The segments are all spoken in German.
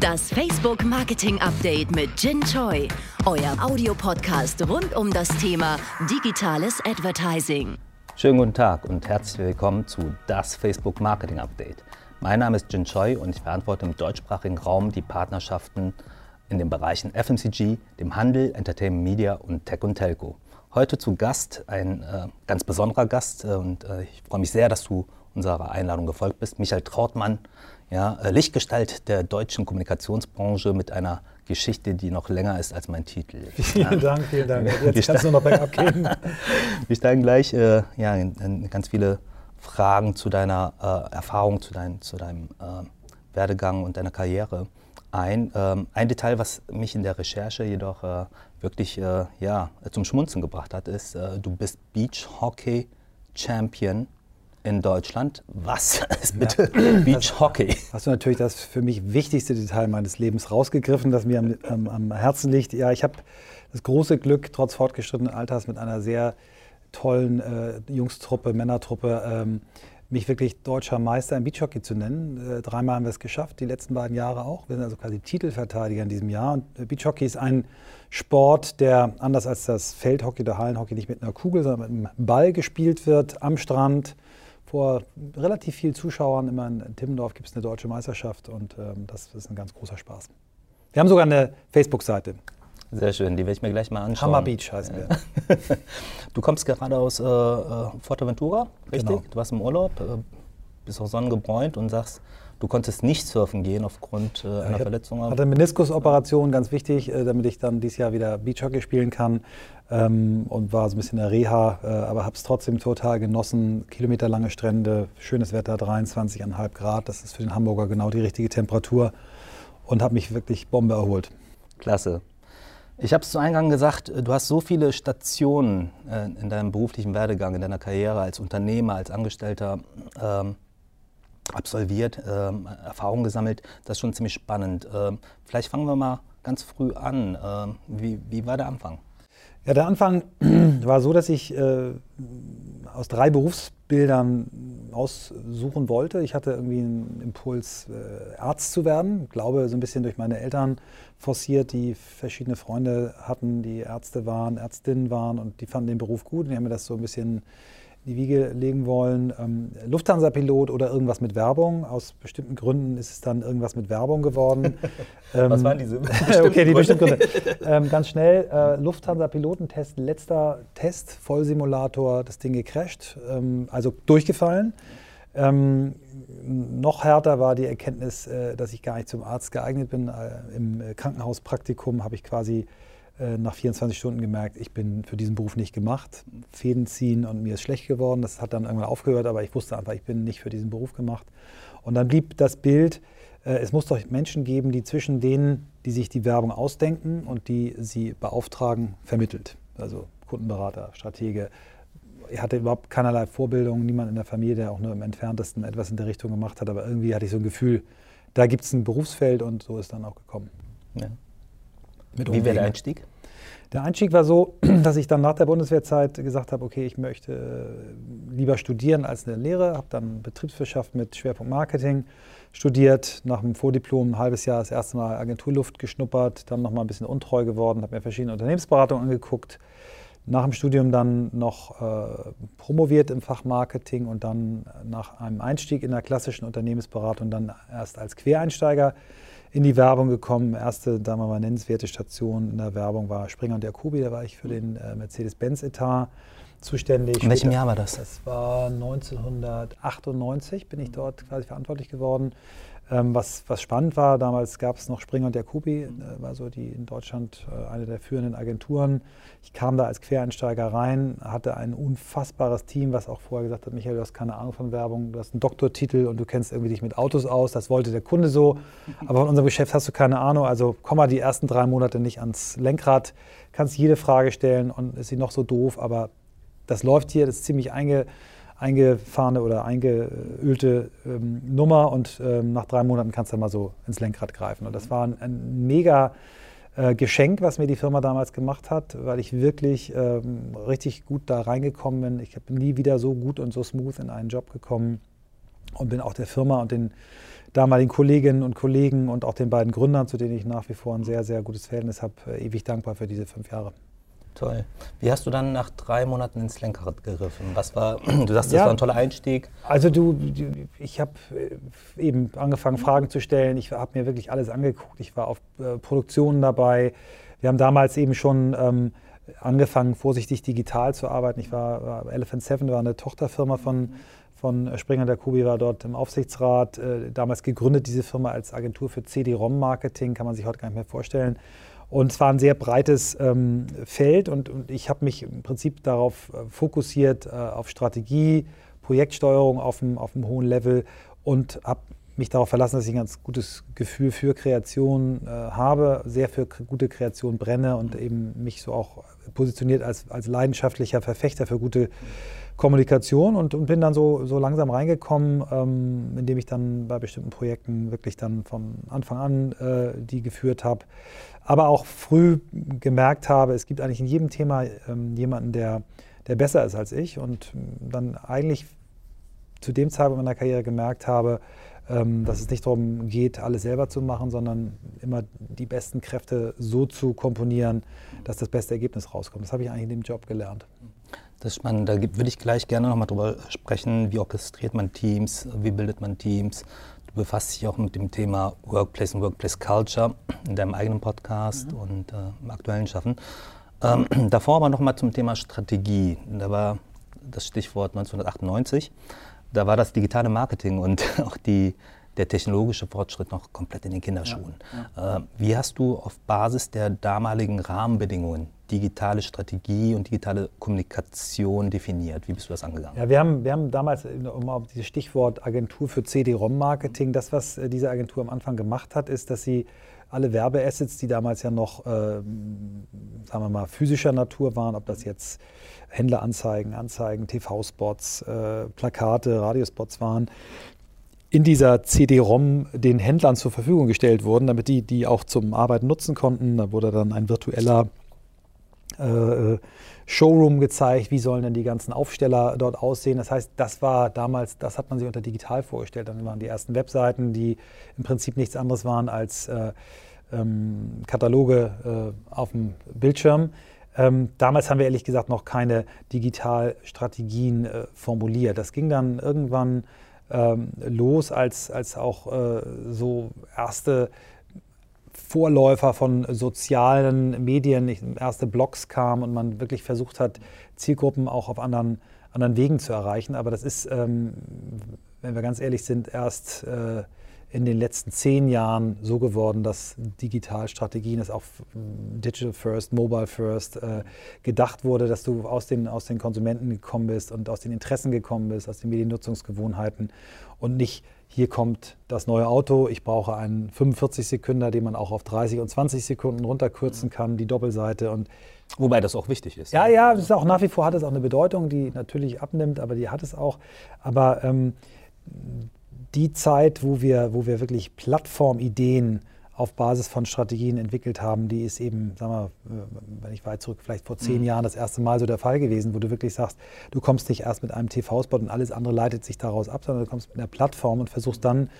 Das Facebook Marketing Update mit Jin Choi, euer Audiopodcast rund um das Thema digitales Advertising. Schönen guten Tag und herzlich willkommen zu das Facebook Marketing Update. Mein Name ist Jin Choi und ich verantworte im deutschsprachigen Raum die Partnerschaften in den Bereichen FMCG, dem Handel, Entertainment Media und Tech und Telco. Heute zu Gast ein äh, ganz besonderer Gast äh, und äh, ich freue mich sehr, dass du unserer Einladung gefolgt bist. Michael Trautmann, ja, äh, Lichtgestalt der deutschen Kommunikationsbranche mit einer Geschichte, die noch länger ist als mein Titel. Vielen ja. Dank, vielen Dank. Jetzt kannst du noch bergab gehen. Wir steigen gleich äh, ja, in, in, ganz viele Fragen zu deiner äh, Erfahrung, zu, dein, zu deinem äh, Werdegang und deiner Karriere ein. Ähm, ein Detail, was mich in der Recherche jedoch äh, wirklich äh, ja, zum Schmunzen gebracht hat, ist, du bist Beach Hockey Champion in Deutschland. Was ist bitte ja. Beach Hockey? Hast du natürlich das für mich wichtigste Detail meines Lebens rausgegriffen, das mir am, am, am Herzen liegt. Ja, ich habe das große Glück, trotz fortgeschrittenen Alters mit einer sehr tollen äh, Jungstruppe, Männertruppe, ähm, mich wirklich deutscher Meister im Beachhockey zu nennen. Äh, dreimal haben wir es geschafft, die letzten beiden Jahre auch. Wir sind also quasi Titelverteidiger in diesem Jahr. Und äh, Beachhockey ist ein Sport, der anders als das Feldhockey oder Hallenhockey nicht mit einer Kugel, sondern mit einem Ball gespielt wird, am Strand vor relativ vielen Zuschauern. Immer in Timmendorf gibt es eine deutsche Meisterschaft und ähm, das ist ein ganz großer Spaß. Wir haben sogar eine Facebook-Seite. Sehr schön, die werde ich mir gleich mal anschauen. Hammer Beach heißen wir. du kommst gerade aus äh, äh, Fuerteventura, richtig? Genau. Du warst im Urlaub, äh, bist auch sonnengebräunt und sagst, Du konntest nicht surfen gehen aufgrund äh, einer ich Verletzung. Ich hatte eine Meniskusoperation, ganz wichtig, äh, damit ich dann dieses Jahr wieder Beachhockey spielen kann. Ähm, und war so ein bisschen in der Reha, äh, aber habe es trotzdem total genossen. Kilometerlange Strände, schönes Wetter, 23,5 Grad. Das ist für den Hamburger genau die richtige Temperatur. Und habe mich wirklich Bombe erholt. Klasse. Ich habe es zu Eingang gesagt, du hast so viele Stationen äh, in deinem beruflichen Werdegang, in deiner Karriere als Unternehmer, als Angestellter. Ähm, absolviert, ähm, Erfahrungen gesammelt. Das ist schon ziemlich spannend. Ähm, vielleicht fangen wir mal ganz früh an. Ähm, wie, wie war der Anfang? Ja, der Anfang war so, dass ich äh, aus drei Berufsbildern aussuchen wollte. Ich hatte irgendwie einen Impuls, äh, Arzt zu werden. Ich glaube, so ein bisschen durch meine Eltern forciert, die verschiedene Freunde hatten, die Ärzte waren, Ärztinnen waren und die fanden den Beruf gut und die haben mir das so ein bisschen die Wiege legen wollen. Ähm, Lufthansa-Pilot oder irgendwas mit Werbung. Aus bestimmten Gründen ist es dann irgendwas mit Werbung geworden. ähm, Was waren diese Okay, die bestimmten Gründe. ähm, ganz schnell, äh, Lufthansa-Pilotentest, letzter Test, Vollsimulator, das Ding gecrashed, ähm, also durchgefallen. Ähm, noch härter war die Erkenntnis, äh, dass ich gar nicht zum Arzt geeignet bin. Äh, Im Krankenhauspraktikum habe ich quasi äh, nach 24 Stunden gemerkt, ich bin für diesen Beruf nicht gemacht. Fäden ziehen und mir ist schlecht geworden. Das hat dann irgendwann aufgehört, aber ich wusste einfach, ich bin nicht für diesen Beruf gemacht. Und dann blieb das Bild, äh, es muss doch Menschen geben, die zwischen denen, die sich die Werbung ausdenken und die sie beauftragen, vermittelt. Also Kundenberater, Stratege. Ich hatte überhaupt keinerlei Vorbildung, niemand in der Familie, der auch nur im entferntesten etwas in der Richtung gemacht hat. Aber irgendwie hatte ich so ein Gefühl, da gibt es ein Berufsfeld und so ist dann auch gekommen. Ja. Wie wäre der Einstieg? Der Einstieg war so, dass ich dann nach der Bundeswehrzeit gesagt habe, okay, ich möchte äh, lieber studieren als eine Lehre, habe dann Betriebswirtschaft mit Schwerpunkt Marketing studiert, nach dem Vordiplom ein halbes Jahr das erste Mal Agenturluft geschnuppert, dann nochmal ein bisschen untreu geworden, habe mir verschiedene Unternehmensberatungen angeguckt, nach dem Studium dann noch äh, promoviert im Fach Marketing und dann nach einem Einstieg in der klassischen Unternehmensberatung dann erst als Quereinsteiger in die Werbung gekommen. Erste, da mal nennenswerte Station in der Werbung war Springer und Jacobi. Da war ich für den äh, Mercedes-Benz-Etat zuständig. In welchem Jahr war das? Das war 1998, bin ich dort quasi verantwortlich geworden. Ähm, was, was spannend war, damals gab es noch Springer und Jacobi, äh, war so die in Deutschland äh, eine der führenden Agenturen. Ich kam da als Quereinsteiger rein, hatte ein unfassbares Team, was auch vorher gesagt hat, Michael, du hast keine Ahnung von Werbung, du hast einen Doktortitel und du kennst irgendwie dich mit Autos aus, das wollte der Kunde so, aber von unserem Geschäft hast du keine Ahnung, also komm mal die ersten drei Monate nicht ans Lenkrad, kannst jede Frage stellen und ist sie noch so doof, aber das läuft hier, das ist ziemlich einge eingefahrene oder eingeölte ähm, Nummer und ähm, nach drei Monaten kannst du mal so ins Lenkrad greifen. Und das war ein, ein mega äh, Geschenk, was mir die Firma damals gemacht hat, weil ich wirklich ähm, richtig gut da reingekommen bin. Ich bin nie wieder so gut und so smooth in einen Job gekommen. und bin auch der Firma und den damaligen Kolleginnen und Kollegen und auch den beiden Gründern, zu denen ich nach wie vor ein sehr, sehr gutes Verhältnis habe, äh, ewig dankbar für diese fünf Jahre. Toll. Wie hast du dann nach drei Monaten ins Lenkrad gegriffen? Was war, du sagst, das ja, war ein toller Einstieg. Also du, ich habe äh, eben angefangen, Fragen zu stellen. Ich habe mir wirklich alles angeguckt. Ich war auf äh, Produktionen dabei. Wir haben damals eben schon ähm, angefangen, vorsichtig digital zu arbeiten. Ich war, war Elephant Seven, war eine Tochterfirma von, von Springer der Kubi, war dort im Aufsichtsrat. Äh, damals gegründet, diese Firma als Agentur für CD-ROM-Marketing, kann man sich heute gar nicht mehr vorstellen. Und es war ein sehr breites ähm, Feld und, und ich habe mich im Prinzip darauf äh, fokussiert, äh, auf Strategie, Projektsteuerung auf einem, auf hohen Level und habe mich darauf verlassen, dass ich ein ganz gutes Gefühl für Kreation äh, habe, sehr für gute Kreation brenne und eben mich so auch positioniert als, als leidenschaftlicher Verfechter für gute Kommunikation und, und bin dann so, so langsam reingekommen, ähm, indem ich dann bei bestimmten Projekten wirklich dann von Anfang an äh, die geführt habe aber auch früh gemerkt habe, es gibt eigentlich in jedem Thema ähm, jemanden, der, der besser ist als ich und dann eigentlich zu dem Zeitpunkt meiner Karriere gemerkt habe, ähm, dass es nicht darum geht, alles selber zu machen, sondern immer die besten Kräfte so zu komponieren, dass das beste Ergebnis rauskommt. Das habe ich eigentlich in dem Job gelernt. Das ist spannend. Da würde ich gleich gerne noch mal drüber sprechen. Wie orchestriert man Teams? Wie bildet man Teams? Befasst dich auch mit dem Thema Workplace und Workplace Culture in deinem eigenen Podcast mhm. und äh, im aktuellen Schaffen. Ähm, davor aber noch mal zum Thema Strategie. Da war das Stichwort 1998. Da war das digitale Marketing und auch die, der technologische Fortschritt noch komplett in den Kinderschuhen. Ja, ja. Äh, wie hast du auf Basis der damaligen Rahmenbedingungen digitale Strategie und digitale Kommunikation definiert? Wie bist du das angegangen? Ja, wir haben, wir haben damals, um auf dieses Stichwort Agentur für CD-ROM-Marketing, das, was äh, diese Agentur am Anfang gemacht hat, ist, dass sie alle Werbeassets, die damals ja noch, äh, sagen wir mal, physischer Natur waren, ob das jetzt Händleranzeigen, Anzeigen, TV-Spots, äh, Plakate, Radiospots waren, in dieser CD-ROM den Händlern zur Verfügung gestellt wurden, damit die die auch zum Arbeiten nutzen konnten. Da wurde dann ein virtueller äh, Showroom gezeigt, wie sollen denn die ganzen Aufsteller dort aussehen. Das heißt, das war damals, das hat man sich unter digital vorgestellt. Dann waren die ersten Webseiten, die im Prinzip nichts anderes waren als äh, ähm, Kataloge äh, auf dem Bildschirm. Ähm, damals haben wir ehrlich gesagt noch keine Digitalstrategien äh, formuliert. Das ging dann irgendwann ähm, los, als, als auch äh, so erste Vorläufer von sozialen Medien, erste Blogs kamen und man wirklich versucht hat, Zielgruppen auch auf anderen, anderen Wegen zu erreichen. Aber das ist, ähm, wenn wir ganz ehrlich sind, erst äh, in den letzten zehn Jahren so geworden, dass Digitalstrategien, das auch Digital First, Mobile First äh, gedacht wurde, dass du aus den, aus den Konsumenten gekommen bist und aus den Interessen gekommen bist, aus den Mediennutzungsgewohnheiten und nicht hier kommt das neue Auto, ich brauche einen 45 Sekunden, den man auch auf 30 und 20 Sekunden runterkürzen kann, die Doppelseite und Wobei das auch wichtig ist. Ja, ja, das ist auch nach wie vor hat es auch eine Bedeutung, die natürlich abnimmt, aber die hat es auch. Aber ähm, die Zeit, wo wir, wo wir wirklich Plattformideen auf Basis von Strategien entwickelt haben, die ist eben, sagen wir, wenn ich weit zurück, vielleicht vor zehn mhm. Jahren das erste Mal so der Fall gewesen, wo du wirklich sagst, du kommst nicht erst mit einem TV-Spot und alles andere leitet sich daraus ab, sondern du kommst mit einer Plattform und versuchst dann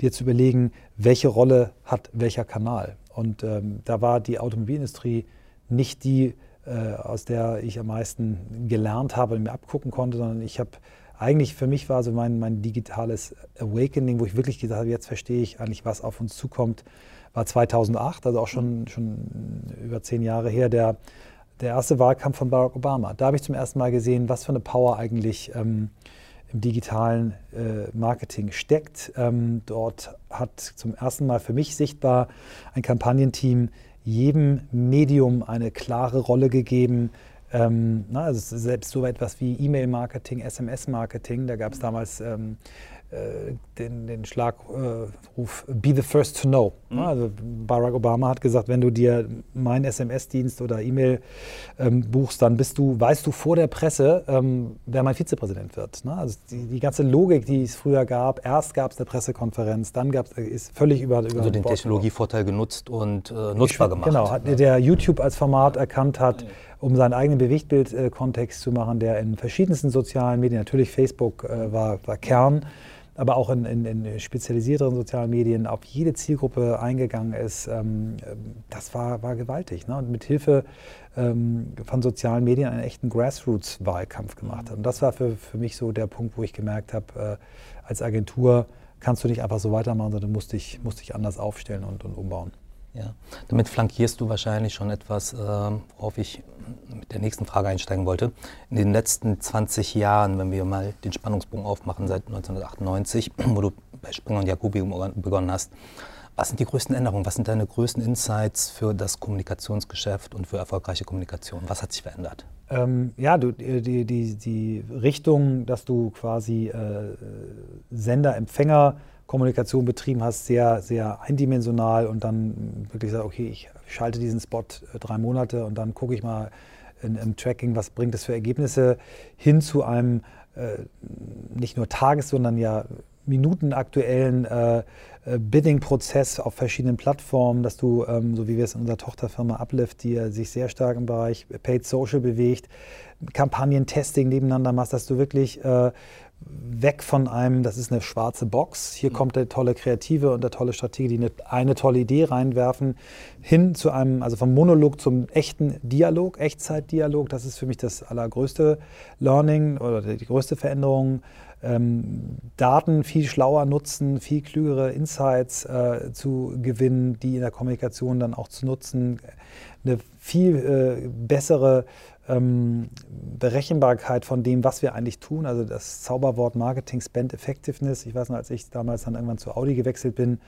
dir zu überlegen, welche Rolle hat welcher Kanal. Und ähm, da war die Automobilindustrie nicht die, äh, aus der ich am meisten gelernt habe und mir abgucken konnte, sondern ich habe eigentlich für mich war so mein, mein digitales Awakening, wo ich wirklich gesagt habe, jetzt verstehe ich eigentlich, was auf uns zukommt war 2008, also auch schon, schon über zehn Jahre her, der, der erste Wahlkampf von Barack Obama. Da habe ich zum ersten Mal gesehen, was für eine Power eigentlich ähm, im digitalen äh, Marketing steckt. Ähm, dort hat zum ersten Mal für mich sichtbar ein Kampagnenteam jedem Medium eine klare Rolle gegeben. Ähm, na, also selbst so etwas wie E-Mail-Marketing, SMS-Marketing, da gab es damals ähm, äh, den, den Schlagruf Be the first to know. Mhm. Also Barack Obama hat gesagt, wenn du dir meinen SMS-Dienst oder E-Mail ähm, buchst, dann bist du, weißt du vor der Presse, ähm, wer mein Vizepräsident wird. Ne? Also die, die, ganze Logik, die es früher gab, erst gab es eine Pressekonferenz, dann gab es, ist völlig über, über Also den Technologievorteil genutzt und äh, nutzbar gemacht. Genau, hat, der YouTube als Format erkannt hat, um seinen eigenen Bewegtbild-Kontext zu machen, der in verschiedensten sozialen Medien, natürlich Facebook äh, war, war Kern, aber auch in, in, in spezialisierteren sozialen Medien auf jede Zielgruppe eingegangen ist, ähm, das war, war gewaltig. Ne? Und mit Hilfe ähm, von sozialen Medien einen echten Grassroots-Wahlkampf gemacht hat. Und das war für, für mich so der Punkt, wo ich gemerkt habe, äh, als Agentur kannst du nicht einfach so weitermachen, sondern musst dich, musst dich anders aufstellen und, und umbauen. Ja, damit flankierst du wahrscheinlich schon etwas, äh, worauf ich mit der nächsten Frage einsteigen wollte. In den letzten 20 Jahren, wenn wir mal den Spannungsbogen aufmachen, seit 1998, wo du bei Springer und Jacobi begonnen hast, was sind die größten Änderungen? Was sind deine größten Insights für das Kommunikationsgeschäft und für erfolgreiche Kommunikation? Was hat sich verändert? Ähm, ja, du, die, die, die Richtung, dass du quasi äh, Sender-Empfänger Kommunikation betrieben hast, sehr, sehr eindimensional und dann wirklich sagst, okay, ich schalte diesen Spot äh, drei Monate und dann gucke ich mal in, im Tracking, was bringt es für Ergebnisse, hin zu einem äh, nicht nur Tages-, sondern ja minutenaktuellen äh, äh, Bidding-Prozess auf verschiedenen Plattformen, dass du, ähm, so wie wir es in unserer Tochterfirma Uplift, die sich sehr stark im Bereich Paid Social bewegt, Kampagnen-Testing nebeneinander machst, dass du wirklich äh, weg von einem, das ist eine schwarze Box, hier mhm. kommt der tolle Kreative und der tolle Strategie, die eine, eine, tolle Idee reinwerfen, hin zu einem, also vom Monolog zum echten Dialog, Echtzeitdialog, das ist für mich das allergrößte Learning oder die größte Veränderung. Ähm, Daten viel schlauer nutzen, viel klügere Insights äh, zu gewinnen, die in der Kommunikation dann auch zu nutzen, eine viel äh, bessere ähm, Berechenbarkeit von dem, was wir eigentlich tun. Also das Zauberwort Marketing Spend Effectiveness. Ich weiß noch, als ich damals dann irgendwann zu Audi gewechselt bin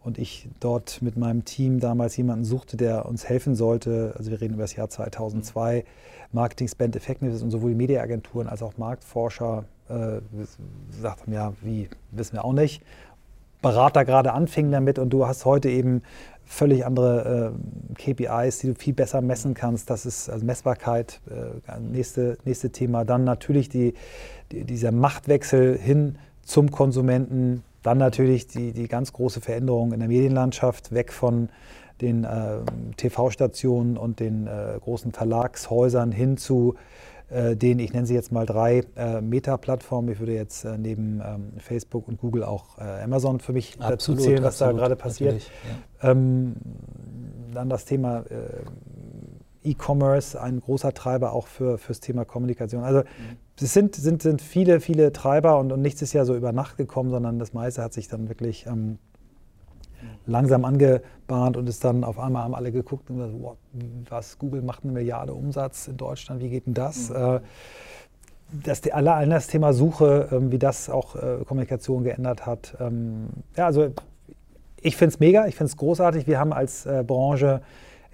und ich dort mit meinem Team damals jemanden suchte, der uns helfen sollte. Also wir reden über das Jahr 2002. Marketing Spend Effectiveness und sowohl Mediaagenturen als auch Marktforscher äh, sagten, ja, wie, wissen wir auch nicht. Berater gerade anfingen damit und du hast heute eben völlig andere äh, KPIs, die du viel besser messen kannst. Das ist also Messbarkeit, äh, nächste, nächste Thema. Dann natürlich die, die, dieser Machtwechsel hin zum Konsumenten. Dann natürlich die, die ganz große Veränderung in der Medienlandschaft, weg von den äh, TV-Stationen und den äh, großen Verlagshäusern hin zu den, ich nenne sie jetzt mal drei äh, Meta-Plattformen. Ich würde jetzt äh, neben ähm, Facebook und Google auch äh, Amazon für mich absolut, dazu zählen, was absolut, da gerade passiert. Ja. Ähm, dann das Thema äh, E-Commerce, ein großer Treiber auch für das Thema Kommunikation. Also mhm. es sind, sind, sind viele, viele Treiber und, und nichts ist ja so über Nacht gekommen, sondern das meiste hat sich dann wirklich ähm, langsam angebahnt und ist dann auf einmal haben alle geguckt und gesagt, wow, was, Google macht eine Milliarde Umsatz in Deutschland, wie geht denn das? Mhm. Äh, das, allein das Thema Suche, ähm, wie das auch äh, Kommunikation geändert hat. Ähm, ja, also ich finde es mega, ich finde es großartig. Wir haben als äh, Branche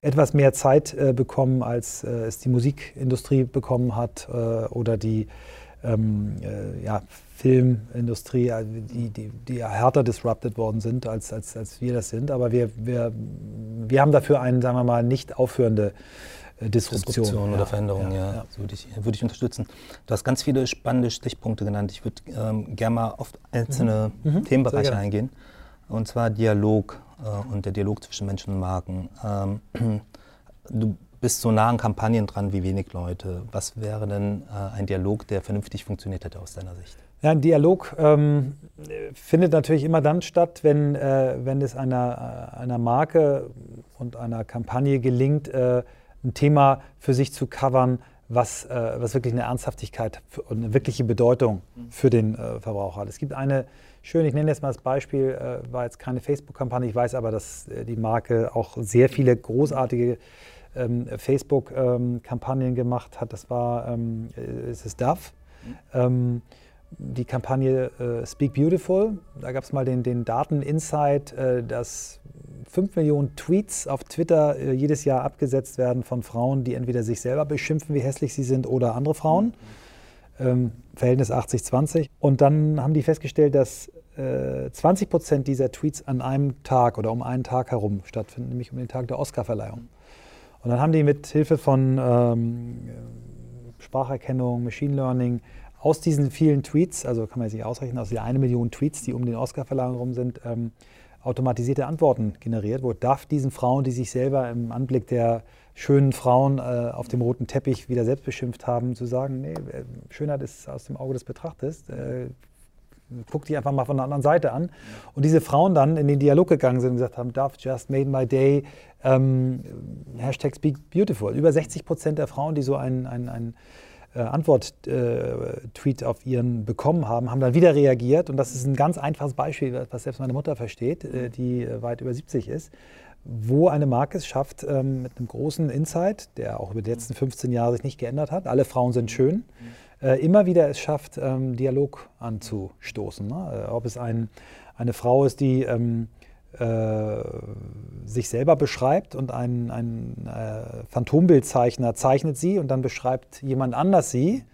etwas mehr Zeit bekommen, als es die Musikindustrie bekommen hat oder die ähm, ja, Filmindustrie, also die, die, die härter disrupted worden sind, als, als, als wir das sind. Aber wir, wir, wir haben dafür eine, sagen wir mal, nicht aufhörende äh, Disruption. Disruption oder ja, Veränderung, ja. ja. So würde, ich, würde ich unterstützen. Du hast ganz viele spannende Stichpunkte genannt. Ich würde ähm, gerne mal auf einzelne mhm. mhm. Themenbereiche eingehen. Und zwar Dialog äh, und der Dialog zwischen Menschen und Marken. Ähm, du bist so nah an Kampagnen dran wie wenig Leute. Was wäre denn äh, ein Dialog, der vernünftig funktioniert hätte aus deiner Sicht? Ja, ein Dialog ähm, findet natürlich immer dann statt, wenn, äh, wenn es einer, äh, einer Marke und einer Kampagne gelingt, äh, ein Thema für sich zu covern, was, äh, was wirklich eine Ernsthaftigkeit und eine wirkliche Bedeutung für den äh, Verbraucher hat. Es gibt eine schöne, ich nenne jetzt mal das Beispiel, äh, war jetzt keine Facebook-Kampagne, ich weiß aber, dass die Marke auch sehr viele großartige ähm, Facebook-Kampagnen ähm, gemacht hat. Das war, ähm, es ist DAF. Mhm die Kampagne äh, Speak Beautiful. Da gab es mal den, den Daten-Insight, äh, dass 5 Millionen Tweets auf Twitter äh, jedes Jahr abgesetzt werden von Frauen, die entweder sich selber beschimpfen, wie hässlich sie sind, oder andere Frauen. Ähm, Verhältnis 80-20. Und dann haben die festgestellt, dass 20 äh, Prozent dieser Tweets an einem Tag oder um einen Tag herum stattfinden, nämlich um den Tag der Oscarverleihung. Und dann haben die mit Hilfe von ähm, Spracherkennung, Machine Learning aus diesen vielen Tweets, also kann man sich ausrechnen, aus der eine Million Tweets, die um den Oscar-Verleihung herum sind, ähm, automatisierte Antworten generiert, wo DAF diesen Frauen, die sich selber im Anblick der schönen Frauen äh, auf dem roten Teppich wieder selbst beschimpft haben, zu sagen, nee, äh, Schönheit ist aus dem Auge des Betrachters. Äh, guck die einfach mal von der anderen Seite an. Und diese Frauen dann in den Dialog gegangen sind und gesagt haben, Dove just made my day, ähm, Hashtag Speak Beautiful. Über 60 Prozent der Frauen, die so ein, ein, ein äh, Antwort-Tweet äh, auf ihren bekommen haben, haben dann wieder reagiert. Und das ist ein ganz einfaches Beispiel, was selbst meine Mutter versteht, äh, die äh, weit über 70 ist, wo eine Marke es schafft, ähm, mit einem großen Insight, der auch über die letzten 15 Jahre sich nicht geändert hat, alle Frauen sind schön, äh, immer wieder es schafft, ähm, Dialog anzustoßen. Ne? Äh, ob es ein, eine Frau ist, die ähm, äh, sich selber beschreibt und ein, ein äh, Phantombildzeichner zeichnet sie und dann beschreibt jemand anders sie.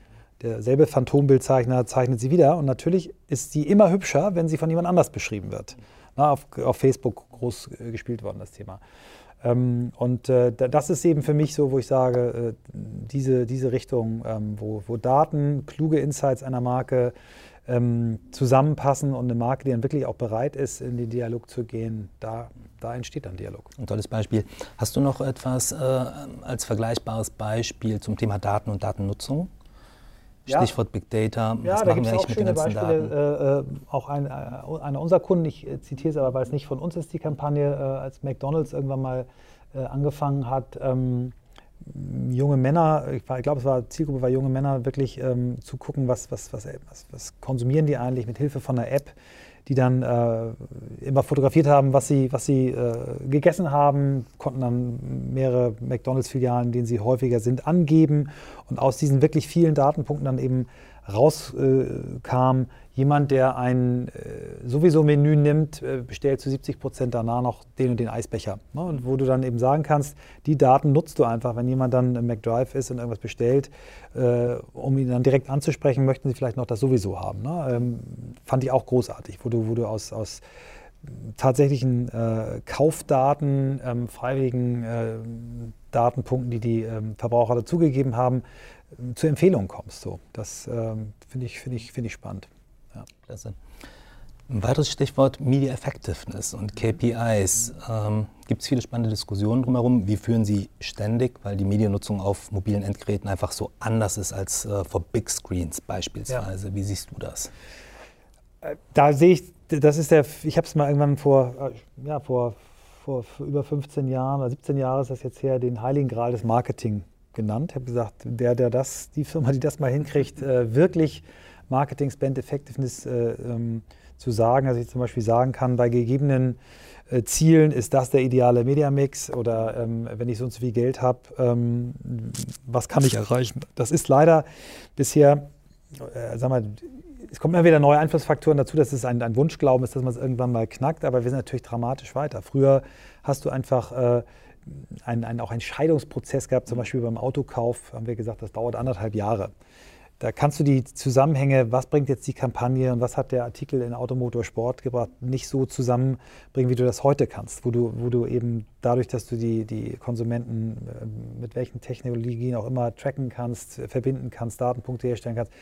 Derselbe Phantombildzeichner zeichnet sie wieder und natürlich ist sie immer hübscher, wenn sie von jemand anders beschrieben wird. Na, auf, auf, Facebook groß äh, gespielt worden, das Thema. Ähm, und äh, das ist eben für mich so, wo ich sage, äh, diese, diese Richtung, ähm, wo, wo Daten, kluge Insights einer Marke ähm, zusammenpassen und eine Marke, die dann wirklich auch bereit ist, in den Dialog zu gehen, da, da entsteht dann Dialog. Ein tolles Beispiel. Hast du noch etwas äh, als vergleichbares Beispiel zum Thema Daten und Datennutzung? Stichwort Big Data. Ja, Was da gibt es auch schöne Beispiele. Äh, äh, auch ein, äh, einer unserer Kunden, ich äh, zitiere es aber, weil es nicht von uns ist, die Kampagne, äh, als McDonalds irgendwann mal angefangen hat, ähm, junge Männer, ich, ich glaube, es war Zielgruppe war junge Männer, wirklich ähm, zu gucken, was, was, was, was, was konsumieren die eigentlich mit Hilfe von einer App, die dann äh, immer fotografiert haben, was sie, was sie äh, gegessen haben, konnten dann mehrere McDonalds-Filialen, denen sie häufiger sind, angeben und aus diesen wirklich vielen Datenpunkten dann eben rauskam, äh, jemand, der ein äh, sowieso Menü nimmt, äh, bestellt zu 70 Prozent danach noch den und den Eisbecher. Ne? Und wo du dann eben sagen kannst, die Daten nutzt du einfach, wenn jemand dann im McDrive ist und irgendwas bestellt, äh, um ihn dann direkt anzusprechen, möchten sie vielleicht noch das sowieso haben. Ne? Ähm, fand ich auch großartig, wo du, wo du aus, aus tatsächlichen äh, Kaufdaten, ähm, freiwilligen äh, Datenpunkten, die die ähm, Verbraucher dazugegeben haben, zu Empfehlungen kommst. So. Das ähm, finde ich, find ich, find ich spannend. Klasse. Ein weiteres Stichwort Media Effectiveness und KPIs. Ähm, Gibt es viele spannende Diskussionen drumherum. Wie führen Sie ständig, weil die Mediennutzung auf mobilen Endgeräten einfach so anders ist als äh, vor Big Screens beispielsweise. Ja. Wie siehst du das? Äh, da sehe ich, das ist der, ich habe es mal irgendwann vor, äh, ja, vor, vor über 15 Jahren oder 17 Jahren ist das jetzt her, den Heiligen Gral des Marketing genannt. Ich habe gesagt, der, der das, die Firma, die das mal hinkriegt, äh, wirklich Marketing Spend Effectiveness äh, ähm, zu sagen, dass ich zum Beispiel sagen kann, bei gegebenen äh, Zielen ist das der ideale Mediamix oder ähm, wenn ich so und so viel Geld habe, ähm, was kann ich erreichen? Das ist leider bisher, äh, sag mal, es kommen immer wieder neue Einflussfaktoren dazu, dass es ein, ein Wunschglauben ist, dass man es irgendwann mal knackt, aber wir sind natürlich dramatisch weiter. Früher hast du einfach äh, ein, ein, auch einen Scheidungsprozess gehabt, zum Beispiel beim Autokauf, haben wir gesagt, das dauert anderthalb Jahre. Da kannst du die Zusammenhänge, was bringt jetzt die Kampagne und was hat der Artikel in Automotor Sport gebracht, nicht so zusammenbringen, wie du das heute kannst, wo du, wo du eben dadurch, dass du die, die Konsumenten äh, mit welchen Technologien auch immer tracken kannst, verbinden kannst, Datenpunkte herstellen kannst.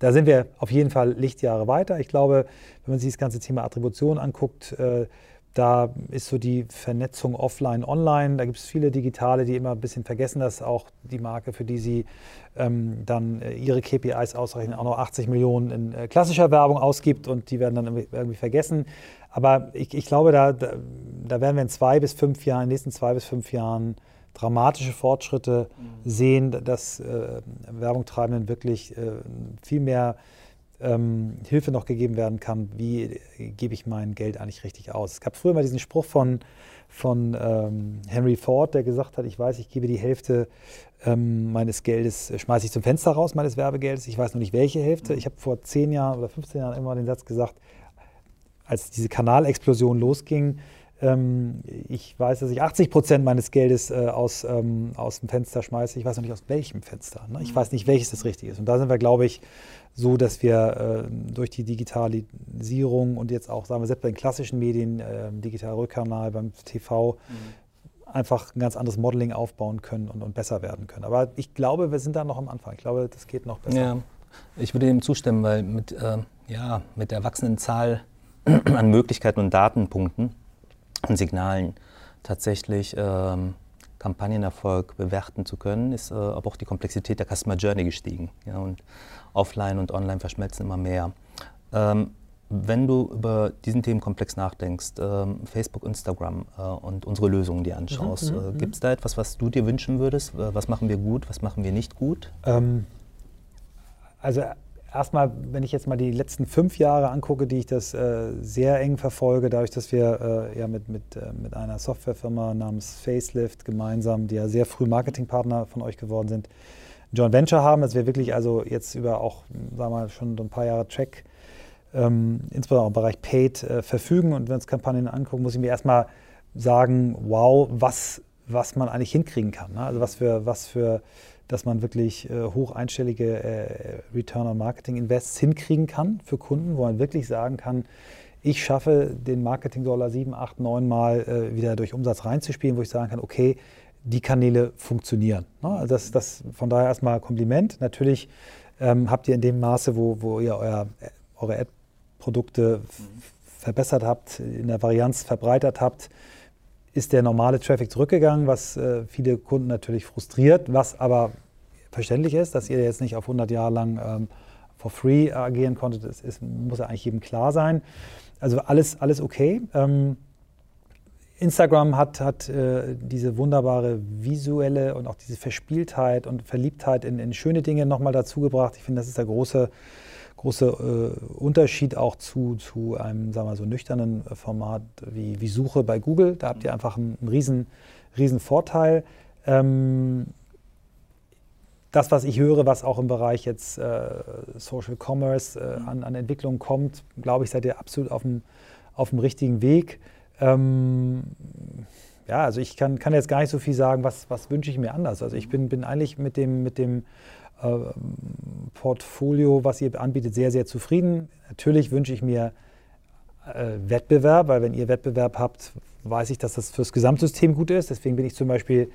Da sind wir auf jeden Fall Lichtjahre weiter. Ich glaube, wenn man sich das ganze Thema Attribution anguckt, äh, da ist so die Vernetzung offline, online. Da gibt es viele Digitale, die immer ein bisschen vergessen, dass auch die Marke, für die sie ähm, dann äh, ihre KPIs ausrechnen, auch noch 80 Millionen in äh, klassischer Werbung ausgibt und die werden dann irgendwie, irgendwie vergessen. Aber ich, ich glaube, da, da, da, werden wir in zwei bis fünf Jahren, in den nächsten zwei bis fünf Jahren dramatische Fortschritte mhm. sehen, dass äh, Werbungtreibenden wirklich äh, viel mehr ähm, Hilfe noch gegeben werden kann, wie gebe ich mein Geld eigentlich richtig aus. Es gab früher mal diesen Spruch von, von ähm, Henry Ford, der gesagt hat, ich weiß, ich gebe die Hälfte ähm, meines Geldes, äh, schmeiße ich zum Fenster raus, meines Werbegeldes, ich weiß noch nicht welche Hälfte. Ich habe vor 10 Jahren oder 15 Jahren immer den Satz gesagt, als diese Kanalexplosion losging, ich weiß, dass ich 80 Prozent meines Geldes äh, aus, ähm, aus dem Fenster schmeiße. Ich weiß noch nicht aus welchem Fenster. Ne? Ich mhm. weiß nicht, welches das richtige ist. Und da sind wir, glaube ich, so, dass wir äh, durch die Digitalisierung und jetzt auch, sagen wir, selbst bei den klassischen Medien, äh, digitaler Rückkanal, beim TV, mhm. einfach ein ganz anderes Modeling aufbauen können und, und, besser werden können. Aber ich glaube, wir sind da noch am Anfang. Ich glaube, das geht noch besser. Ja, ich würde dem zustimmen, weil mit, äh, ja, mit der wachsenden Zahl an Möglichkeiten und Datenpunkten Signalen tatsächlich ähm, Kampagnenerfolg bewerten zu können, ist äh, aber auch die Komplexität der Customer Journey gestiegen. Ja, und offline und online verschmelzen immer mehr. Ähm, Wenn du über diesen Themenkomplex nachdenkst, ähm, Facebook, Instagram äh, und unsere Lösungen dir anschaust, mhm, äh, mhm. gibt es da etwas, was du dir wünschen würdest? Äh, was machen wir gut, was machen wir nicht gut? Ähm, also erstmal, wenn ich jetzt mal die letzten fünf Jahre angucke, die ich das äh, sehr eng verfolge, dadurch, dass wir äh, ja mit, mit, äh, mit einer Softwarefirma namens Facelift gemeinsam, die ja sehr früh Marketingpartner von euch geworden sind, Joint Venture haben, dass wir wirklich also jetzt über auch, sagen wir mal, schon ein paar Jahre Track, ähm, insbesondere im Bereich Paid, äh, verfügen. Und wenn wir uns Kampagnen angucken, muss ich mir erstmal sagen, wow, was, was man eigentlich hinkriegen kann. Ne? Also was für, was für dass man wirklich äh, hoch einstellige äh, Return on Marketing Invests hinkriegen kann für Kunden, wo man wirklich sagen kann, ich schaffe den Marketing-Dollar 7, 8, 9 Mal äh, wieder durch Umsatz reinzuspielen, wo ich sagen kann, okay, die Kanäle funktionieren. Ne? Also das, das von daher erstmal Kompliment. Natürlich ähm, habt ihr in dem Maße, wo, wo ihr euer, eure Ad-Produkte verbessert habt, in der Varianz verbreitert habt, ist der normale Traffic zurückgegangen, was äh, viele Kunden natürlich frustriert, was aber verständlich ist, dass ihr jetzt nicht auf 100 Jahre lang ähm, for free agieren konntet, das ist, muss ja eigentlich jedem klar sein. Also alles, alles okay. Ähm, Instagram hat, hat äh, diese wunderbare visuelle und auch diese Verspieltheit und Verliebtheit in, in schöne Dinge nochmal dazugebracht. Ich finde, das ist der große große äh, Unterschied auch zu, zu einem, sagen wir so, nüchternen Format wie, wie Suche bei Google. Da habt ihr einfach einen, einen riesen, riesen Vorteil. Ähm, das, was ich höre, was auch im Bereich jetzt äh, Social Commerce äh, an, an Entwicklung kommt, glaube ich, seid ihr absolut auf dem, auf dem richtigen Weg. Ähm, ja, also ich kann, kann jetzt gar nicht so viel sagen, was, was wünsche ich mir anders. Also ich bin, bin eigentlich mit dem, mit dem äh, Portfolio, was ihr anbietet, sehr, sehr zufrieden. Natürlich wünsche ich mir äh, Wettbewerb, weil wenn ihr Wettbewerb habt, weiß ich, dass das fürs Gesamtsystem gut ist. Deswegen bin ich zum Beispiel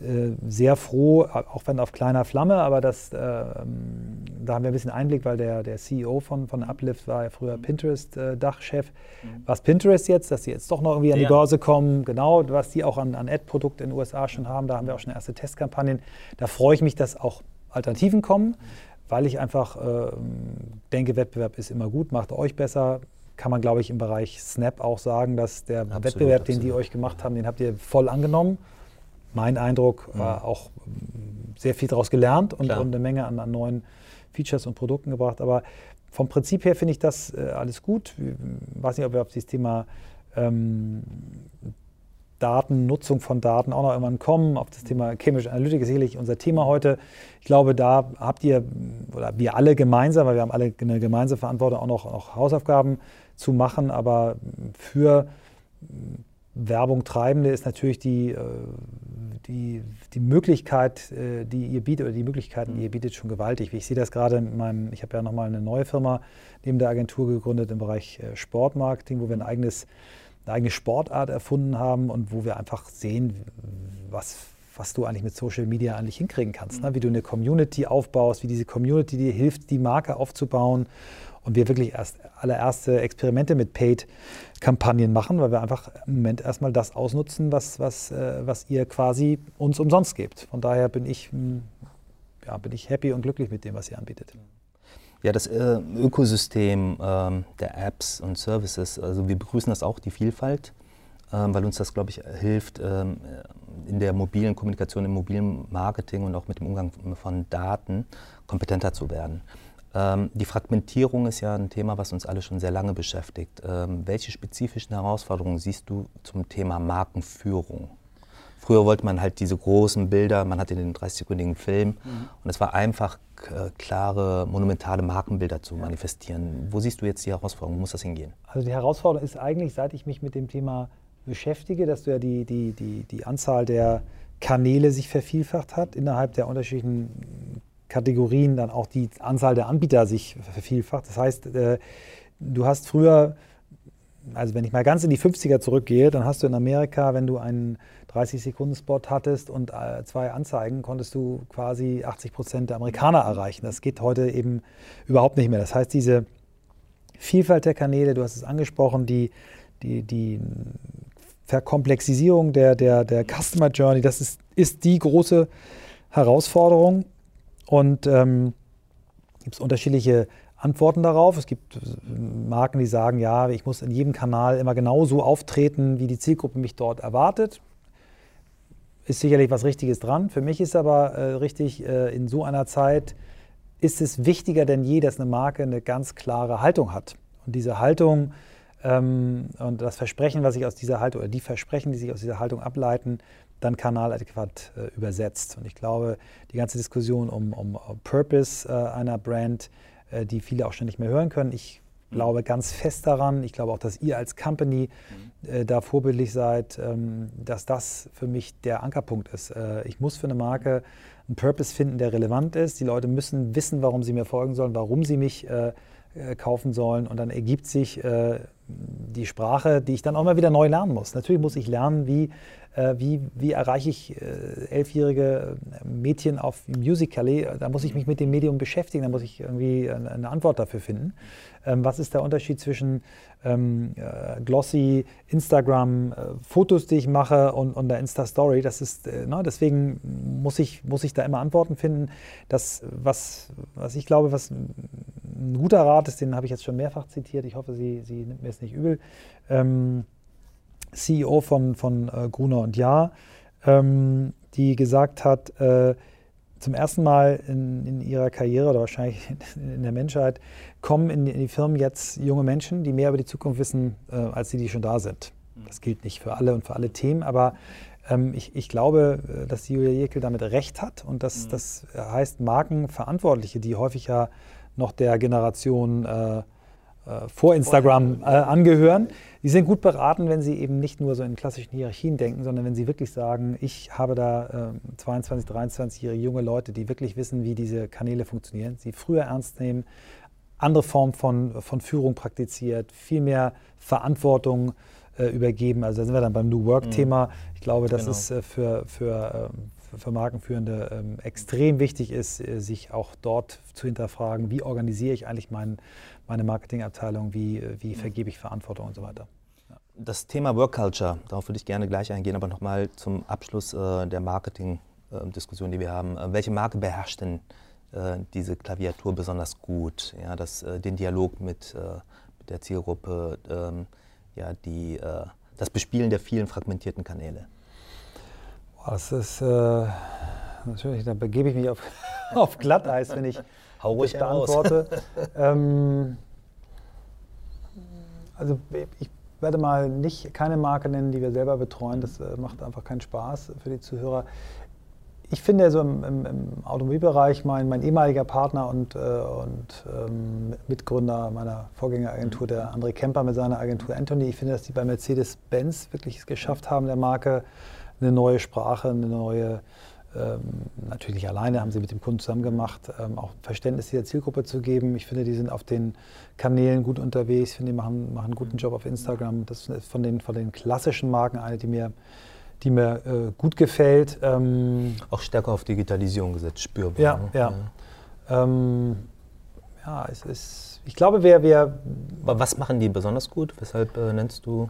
äh, sehr froh, auch wenn auf kleiner Flamme, aber das, äh, da haben wir ein bisschen Einblick, weil der, der CEO von, von Uplift war ja früher Pinterest-Dachchef. Äh, mhm. Was Pinterest jetzt, dass sie jetzt doch noch irgendwie an die Börse kommen, genau, was die auch an, an Ad-Produkten in den USA schon haben, da haben wir auch schon erste Testkampagnen. Da freue ich mich, dass auch Alternativen kommen, weil ich einfach äh, denke, Wettbewerb ist immer gut, macht euch besser. Kann man, glaube ich, im Bereich Snap auch sagen, dass der absolut, Wettbewerb, absolut. den die euch gemacht haben, den habt ihr voll angenommen. Mein Eindruck war auch sehr viel daraus gelernt und, und, eine Menge an, an, neuen Features und Produkten gebracht. Aber vom Prinzip her finde ich das äh, alles gut. Ich weiß nicht, ob wir auf dieses Thema ähm, Daten, Nutzung von Daten auch noch irgendwann kommen. Auf das Thema Cambridge Analytica ist sicherlich unser Thema heute. Ich glaube, da habt ihr, oder wir alle gemeinsam, weil wir haben alle eine gemeinsame Verantwortung, auch noch, noch Hausaufgaben zu machen. Aber für Werbung Treibende ist natürlich die, äh, die, die Möglichkeit, äh, die ihr bietet, oder die Möglichkeiten, die ihr bietet, schon gewaltig. Ich sehe das gerade in meinem, ich habe ja nochmal eine neue Firma neben der Agentur gegründet im Bereich äh, Sportmarketing, wo wir ein eigenes eine eigene Sportart erfunden haben und wo wir einfach sehen, was, was du eigentlich mit Social Media eigentlich hinkriegen kannst. Ne? Wie du eine Community aufbaust, wie diese Community dir hilft, die Marke aufzubauen. Und wir wirklich erst allererste Experimente mit Paid-Kampagnen machen, weil wir einfach im Moment erstmal das ausnutzen, was, was, äh, was ihr quasi uns umsonst gebt. Von daher bin ich, hm, ja, bin ich happy und glücklich mit dem, was ihr anbietet. Ja, das äh, Ökosystem ähm, der Apps und Services, also wir begrüßen das auch, die Vielfalt, ähm, weil uns das, glaube ich, hilft, ähm, in der mobilen Kommunikation, im mobilen Marketing und auch mit dem Umgang von Daten kompetenter zu werden. Die Fragmentierung ist ja ein Thema, was uns alle schon sehr lange beschäftigt. Welche spezifischen Herausforderungen siehst du zum Thema Markenführung? Früher wollte man halt diese großen Bilder, man hatte den 30-sekündigen Film mhm. und es war einfach äh, klare, monumentale Markenbilder zu manifestieren. Wo siehst du jetzt die Herausforderung? Wo muss das hingehen? Also die Herausforderung ist eigentlich, seit ich mich mit dem Thema beschäftige, dass du ja die, die, die, die Anzahl der Kanäle sich vervielfacht hat, innerhalb der unterschiedlichen Kategorien dann auch die Anzahl der Anbieter sich vervielfacht. Das heißt, äh, du hast früher also wenn ich mal ganz in die 50er zurückgehe, dann hast du in Amerika, wenn du einen 30-Sekunden-Spot hattest und äh, zwei Anzeigen, konntest du quasi 80 Prozent der Amerikaner erreichen. Das geht heute eben überhaupt nicht mehr. Das heißt, diese Vielfalt der Kanäle, du hast es angesprochen, die, die, die Verkomplexisierung der, der, der Customer Journey, das ist, ist die große Herausforderung. Und ähm, gibt es unterschiedliche Antworten darauf. Es gibt äh, Marken, die sagen, ja, ich muss in jedem Kanal immer genauso auftreten, wie die Zielgruppe mich dort erwartet. Ist sicherlich was Richtiges dran. Für mich ist aber äh, richtig, äh, in so einer Zeit ist es wichtiger denn je, dass eine Marke eine ganz klare Haltung hat. Und diese Haltung ähm, und das Versprechen, was sich aus dieser Haltung, oder die Versprechen, die sich aus dieser Haltung ableiten, dann kanaladäquat äh, übersetzt. Und ich glaube, die ganze Diskussion um, um Purpose äh, einer Brand, die viele auch schon nicht mehr hören können, ich mhm. glaube ganz fest daran, ich glaube auch, dass ihr als Company mhm. äh, da vorbildlich seid, ähm, dass das für mich der Ankerpunkt ist. Äh, ich muss für eine Marke einen Purpose finden, der relevant ist. Die Leute müssen wissen, warum sie mir folgen sollen, warum sie mich äh, äh, kaufen sollen. Und dann ergibt sich äh, die Sprache, die ich dann auch mal wieder neu lernen muss. Natürlich muss ich lernen, wie, äh, wie, wie erreiche ich äh, elfjährige Mädchen auf Musical.ly. Da muss ich mich mit dem Medium beschäftigen, da muss ich irgendwie eine, Antwort dafür finden. Ähm, was ist der Unterschied zwischen ähm, äh, glossy Instagram, äh, Fotos, die ich mache und, und der Insta-Story? Das ist, äh, ne, deswegen muss ich, muss ich da immer Antworten finden. Das, was, was ich glaube, was ein guter Rat ist, den habe ich jetzt schon mehrfach zitiert, ich hoffe, Sie, Sie nimmt mir es nicht übel. Ähm, CEO von, von äh, Gruner und Jahr, ähm, die gesagt hat, äh, zum ersten Mal in, in, ihrer Karriere oder wahrscheinlich in der Menschheit kommen in, in, die Firmen jetzt junge Menschen, die mehr über die Zukunft wissen, äh, als die, die schon da sind. Das gilt nicht für alle und für alle Themen, aber ähm, ich, ich, glaube, äh, dass die Julia Jekyll damit recht hat und das, mhm. das heißt Markenverantwortliche, die häufig ja noch der Generation äh, äh, vor Instagram äh, angehören, die sind gut beraten, wenn sie eben nicht nur so in klassischen Hierarchien denken, sondern wenn sie wirklich sagen, ich habe da äh, 22, 23-jährige junge Leute, die wirklich wissen, wie diese Kanäle funktionieren, sie früher ernst nehmen, andere Formen von, von Führung praktiziert, viel mehr Verantwortung äh, übergeben. Also da sind wir dann beim New Work-Thema. Mhm. Ich glaube, das genau. ist äh, für, für, ähm, für Markenführende ähm, extrem wichtig ist, äh, sich auch dort zu hinterfragen, wie organisiere ich eigentlich mein, meine Marketingabteilung, wie, äh, wie vergebe ich Verantwortung und so weiter. Das Thema Work Culture, darauf würde ich gerne gleich eingehen, aber nochmal zum Abschluss äh, der Marketing-Diskussion, die wir haben. Äh, welche Marke beherrscht denn äh, diese Klaviatur besonders gut? Ja, das, äh, den Dialog mit, mit der Zielgruppe, ähm, ja, die, das Bespielen der vielen fragmentierten Kanäle? Das ist äh, natürlich, da begebe ich mich auf, auf Glatteis, wenn ich Hau ruhig das beantworte. ähm, also ich werde mal nicht keine Marke nennen, die wir selber betreuen. Das äh, macht einfach keinen Spaß für die Zuhörer. Ich finde so im, im, im Automobilbereich mein, mein, ehemaliger Partner und, äh, und ähm, Mitgründer meiner Vorgängeragentur, der André Kemper mit seiner Agentur Anthony, ich finde, dass die bei Mercedes-Benz wirklich es geschafft haben, der Marke eine neue Sprache, eine neue, ähm, natürlich alleine haben sie mit dem Kunden zusammen gemacht, ähm, auch Verständnis dieser Zielgruppe zu geben. Ich finde, die sind auf den Kanälen gut unterwegs. Ich finde, die machen, machen einen guten Job auf Instagram. Das ist von den, von den klassischen Marken eine, die mir, die mir äh, gut gefällt. Ähm, auch stärker auf Digitalisierung gesetzt, spürbar. Ja, ne? ja. Ja, ähm, ja es ist ich glaube, wer, wer. Aber was machen die besonders gut? Weshalb äh, nennst du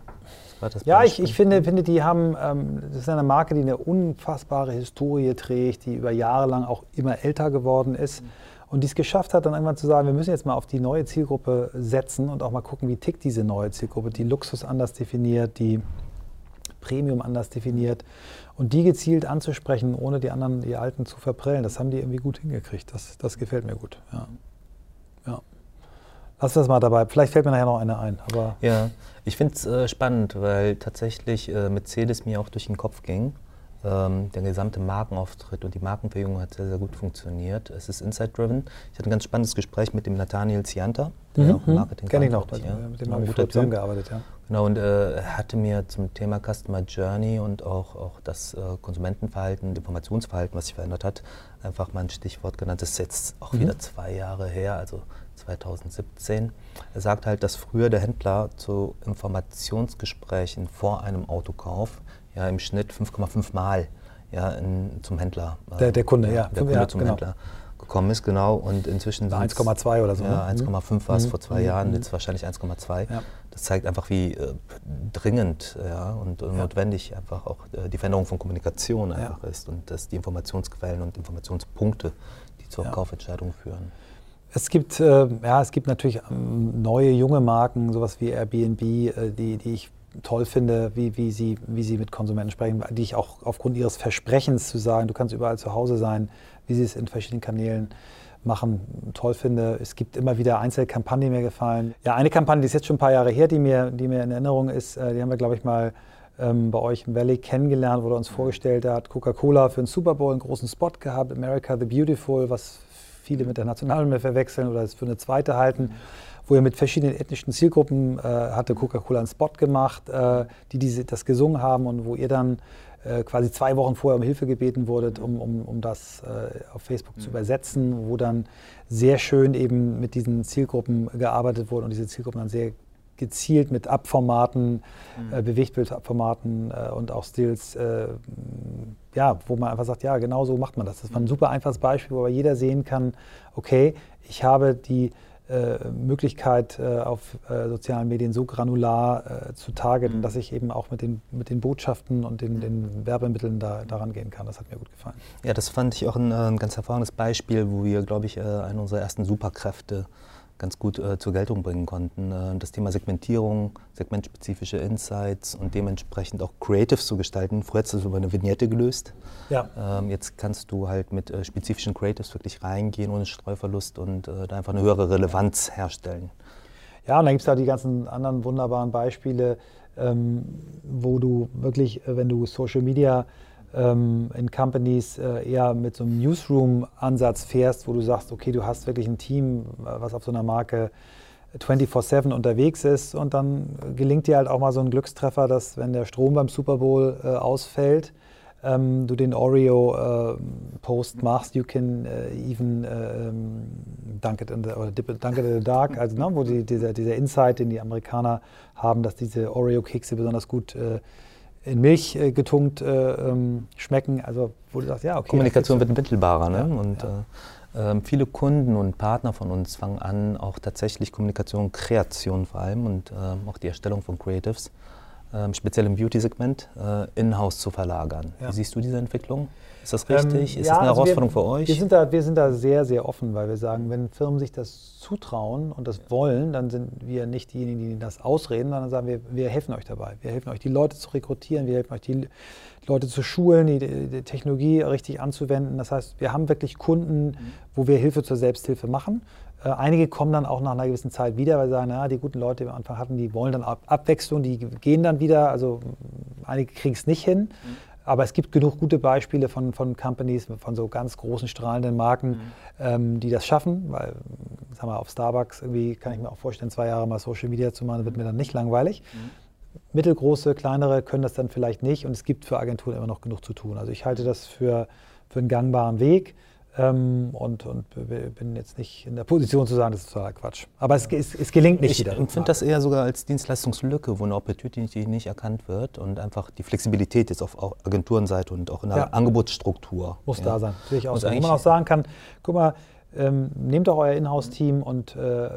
das Ja, ich, ich finde, finde, die haben, ähm, das ist eine Marke, die eine unfassbare Historie trägt, die über Jahre lang auch immer älter geworden ist. Und die es geschafft hat, dann irgendwann zu sagen, wir müssen jetzt mal auf die neue Zielgruppe setzen und auch mal gucken, wie tickt diese neue Zielgruppe, die Luxus anders definiert, die Premium anders definiert und die gezielt anzusprechen, ohne die anderen, die Alten zu verprellen. Das haben die irgendwie gut hingekriegt. Das, das gefällt mir gut. Ja. Lass das mal dabei. Vielleicht fällt mir nachher noch eine ein. Aber ja, ich finde es äh, spannend, weil tatsächlich äh, Mercedes mir auch durch den Kopf ging. Ähm, der gesamte Markenauftritt und die Markenverjüngung hat sehr, sehr gut funktioniert. Es ist Insight-driven. Ich hatte ein ganz spannendes Gespräch mit dem Nathaniel Zianta, der mhm, auch mhm. Marketing Kenne ich noch, ja. mit dem haben wir zusammengearbeitet. Ja. Genau, und äh, er hatte mir zum Thema Customer Journey und auch, auch das äh, Konsumentenverhalten, Informationsverhalten, was sich verändert hat, einfach mal ein Stichwort genannt. Das ist jetzt auch mhm. wieder zwei Jahre her, also 2017. Er sagt halt, dass früher der Händler zu Informationsgesprächen vor einem Autokauf ja im Schnitt 5,5 Mal ja, in, zum Händler. Äh, der, der, Kunde, ja. Der Kunde ja, zum genau. Händler gekommen ist, genau. Und inzwischen 1,2 oder so. Ja, 1,5 ne? war es mhm. vor zwei mhm. Jahren, mhm. jetzt wahrscheinlich 1,2. Ja. Das zeigt einfach, wie äh, dringend ja, und, und ja. notwendig einfach auch äh, die Veränderung von Kommunikation einfach ist und dass die Informationsquellen und Informationspunkte, die zur Kaufentscheidung führen. Es gibt, äh, ja, es gibt natürlich ähm, neue, junge Marken, sowas wie Airbnb, äh, die, die ich toll finde, wie, wie, sie, wie sie mit Konsumenten sprechen, die ich auch aufgrund ihres Versprechens zu sagen, du kannst überall zu Hause sein, wie sie es in verschiedenen Kanälen machen, toll finde. Es gibt immer wieder einzelne Kampagnen, die mir gefallen. Ja, eine Kampagne, die ist jetzt schon ein paar Jahre her, die mir, die mir in Erinnerung ist, äh, die haben wir, glaube ich, mal ähm, bei euch im Valley kennengelernt, wurde uns vorgestellt, da hat Coca-Cola für den Super Bowl einen großen Spot gehabt, America the Beautiful, was viele mit der Nationalhymne verwechseln oder es für eine zweite halten, wo er mit verschiedenen ethnischen Zielgruppen äh, hatte Coca-Cola einen Spot gemacht, äh, die diese, das gesungen haben und wo ihr dann äh, quasi zwei Wochen vorher um Hilfe gebeten wurdet, um, um, um das äh, auf Facebook mhm. zu übersetzen, wo dann sehr schön eben mit diesen Zielgruppen gearbeitet wurde und diese Zielgruppen dann sehr gezielt mit Abformaten, mhm. äh, Bewegtbildabformaten äh, und auch Stills, äh, ja, wo man einfach sagt, ja, genau so macht man das. Das war ein mhm. super einfaches Beispiel, wo aber jeder sehen kann, okay, ich habe die äh, Möglichkeit, äh, auf äh, sozialen Medien so granular zu targeten, mhm. dass ich eben auch mit den, mit den Botschaften und den, den Werbemitteln da, daran gehen kann. Das hat mir gut gefallen. Ja, das fand ich auch ein, ein ganz hervorragendes Beispiel, wo wir, glaube ich, eine unserer ersten Superkräfte ganz gut äh, zur Geltung bringen konnten. Äh, das Thema Segmentierung, segmentspezifische Insights und dementsprechend auch Creatives zu gestalten. Vorher hast du das über eine Vignette gelöst. Ja. Ähm, jetzt kannst du halt mit äh, spezifischen Creatives wirklich reingehen ohne Streuverlust und äh, da einfach eine höhere Relevanz herstellen. Ja, und dann gibt es da die ganzen anderen wunderbaren Beispiele, ähm, wo du wirklich, äh, wenn du Social Media in Companies äh, eher mit so einem Newsroom-Ansatz fährst, wo du sagst, okay, du hast wirklich ein Team, äh, was auf so einer Marke 24-7 unterwegs ist. Und dann gelingt dir halt auch mal so ein Glückstreffer, dass wenn der Strom beim Super Bowl äh, ausfällt, ähm, du den Oreo-Post äh, machst, you can uh, even uh, dunk it in the, oder dip dunk it in the dark, also ne, wo die, dieser, dieser Insight, den die Amerikaner haben, dass diese Oreo-Kekse besonders gut äh, in Milch äh, getunkt äh, ähm, schmecken. Also wo du sagst, ja, okay. Kommunikation wird mittelbarer. Ne? Ja, und ja. Äh, viele Kunden und Partner von uns fangen an, auch tatsächlich Kommunikation, Kreation vor allem und ähm, auch die Erstellung von Creatives, ähm, speziell im Beauty-Segment, äh, in-house zu verlagern. Ja. Wie siehst du diese Entwicklung? Ist das richtig? Ähm, ist ja, das eine also Herausforderung wir, für euch? Wir sind, da, wir sind da sehr, sehr offen, weil wir sagen, wenn Firmen sich das zutrauen und das wollen, dann sind wir nicht diejenigen, die das ausreden, sondern sagen wir, wir helfen euch dabei. Wir helfen euch, die Leute zu rekrutieren, wir helfen euch, die Leute zu schulen, die, die Technologie richtig anzuwenden. Das heißt, wir haben wirklich Kunden, mhm. wo wir Hilfe zur Selbsthilfe machen. Äh, einige kommen dann auch nach einer gewissen Zeit wieder, weil sie sagen, na, die guten Leute, die wir am Anfang hatten, die wollen dann Abwechslung, die gehen dann wieder. Also einige kriegen es nicht hin. Mhm. Aber es gibt genug gute Beispiele von, von Companies, von so ganz großen strahlenden Marken, mhm. ähm, die das schaffen. Weil, sagen wir, auf Starbucks irgendwie kann ich mir auch vorstellen, zwei Jahre mal Social Media zu machen, wird mir dann nicht langweilig. Mhm. Mittelgroße, kleinere können das dann vielleicht nicht und es gibt für Agenturen immer noch genug zu tun. Also ich halte das für, für einen gangbaren Weg. Ähm, und, und bin jetzt nicht in der Position zu sagen, das ist totaler Quatsch. Aber es, es, es gelingt nicht ich wieder. Ich empfinde das eher sogar als Dienstleistungslücke, wo eine Opportunity nicht erkannt wird und einfach die Flexibilität jetzt auf Agenturenseite und auch in der ja. Angebotsstruktur. Muss ja. da sein, sehe ich auch. So. Wo man auch sagen kann, guck mal, ähm, nehmt doch euer Inhouse-Team und äh,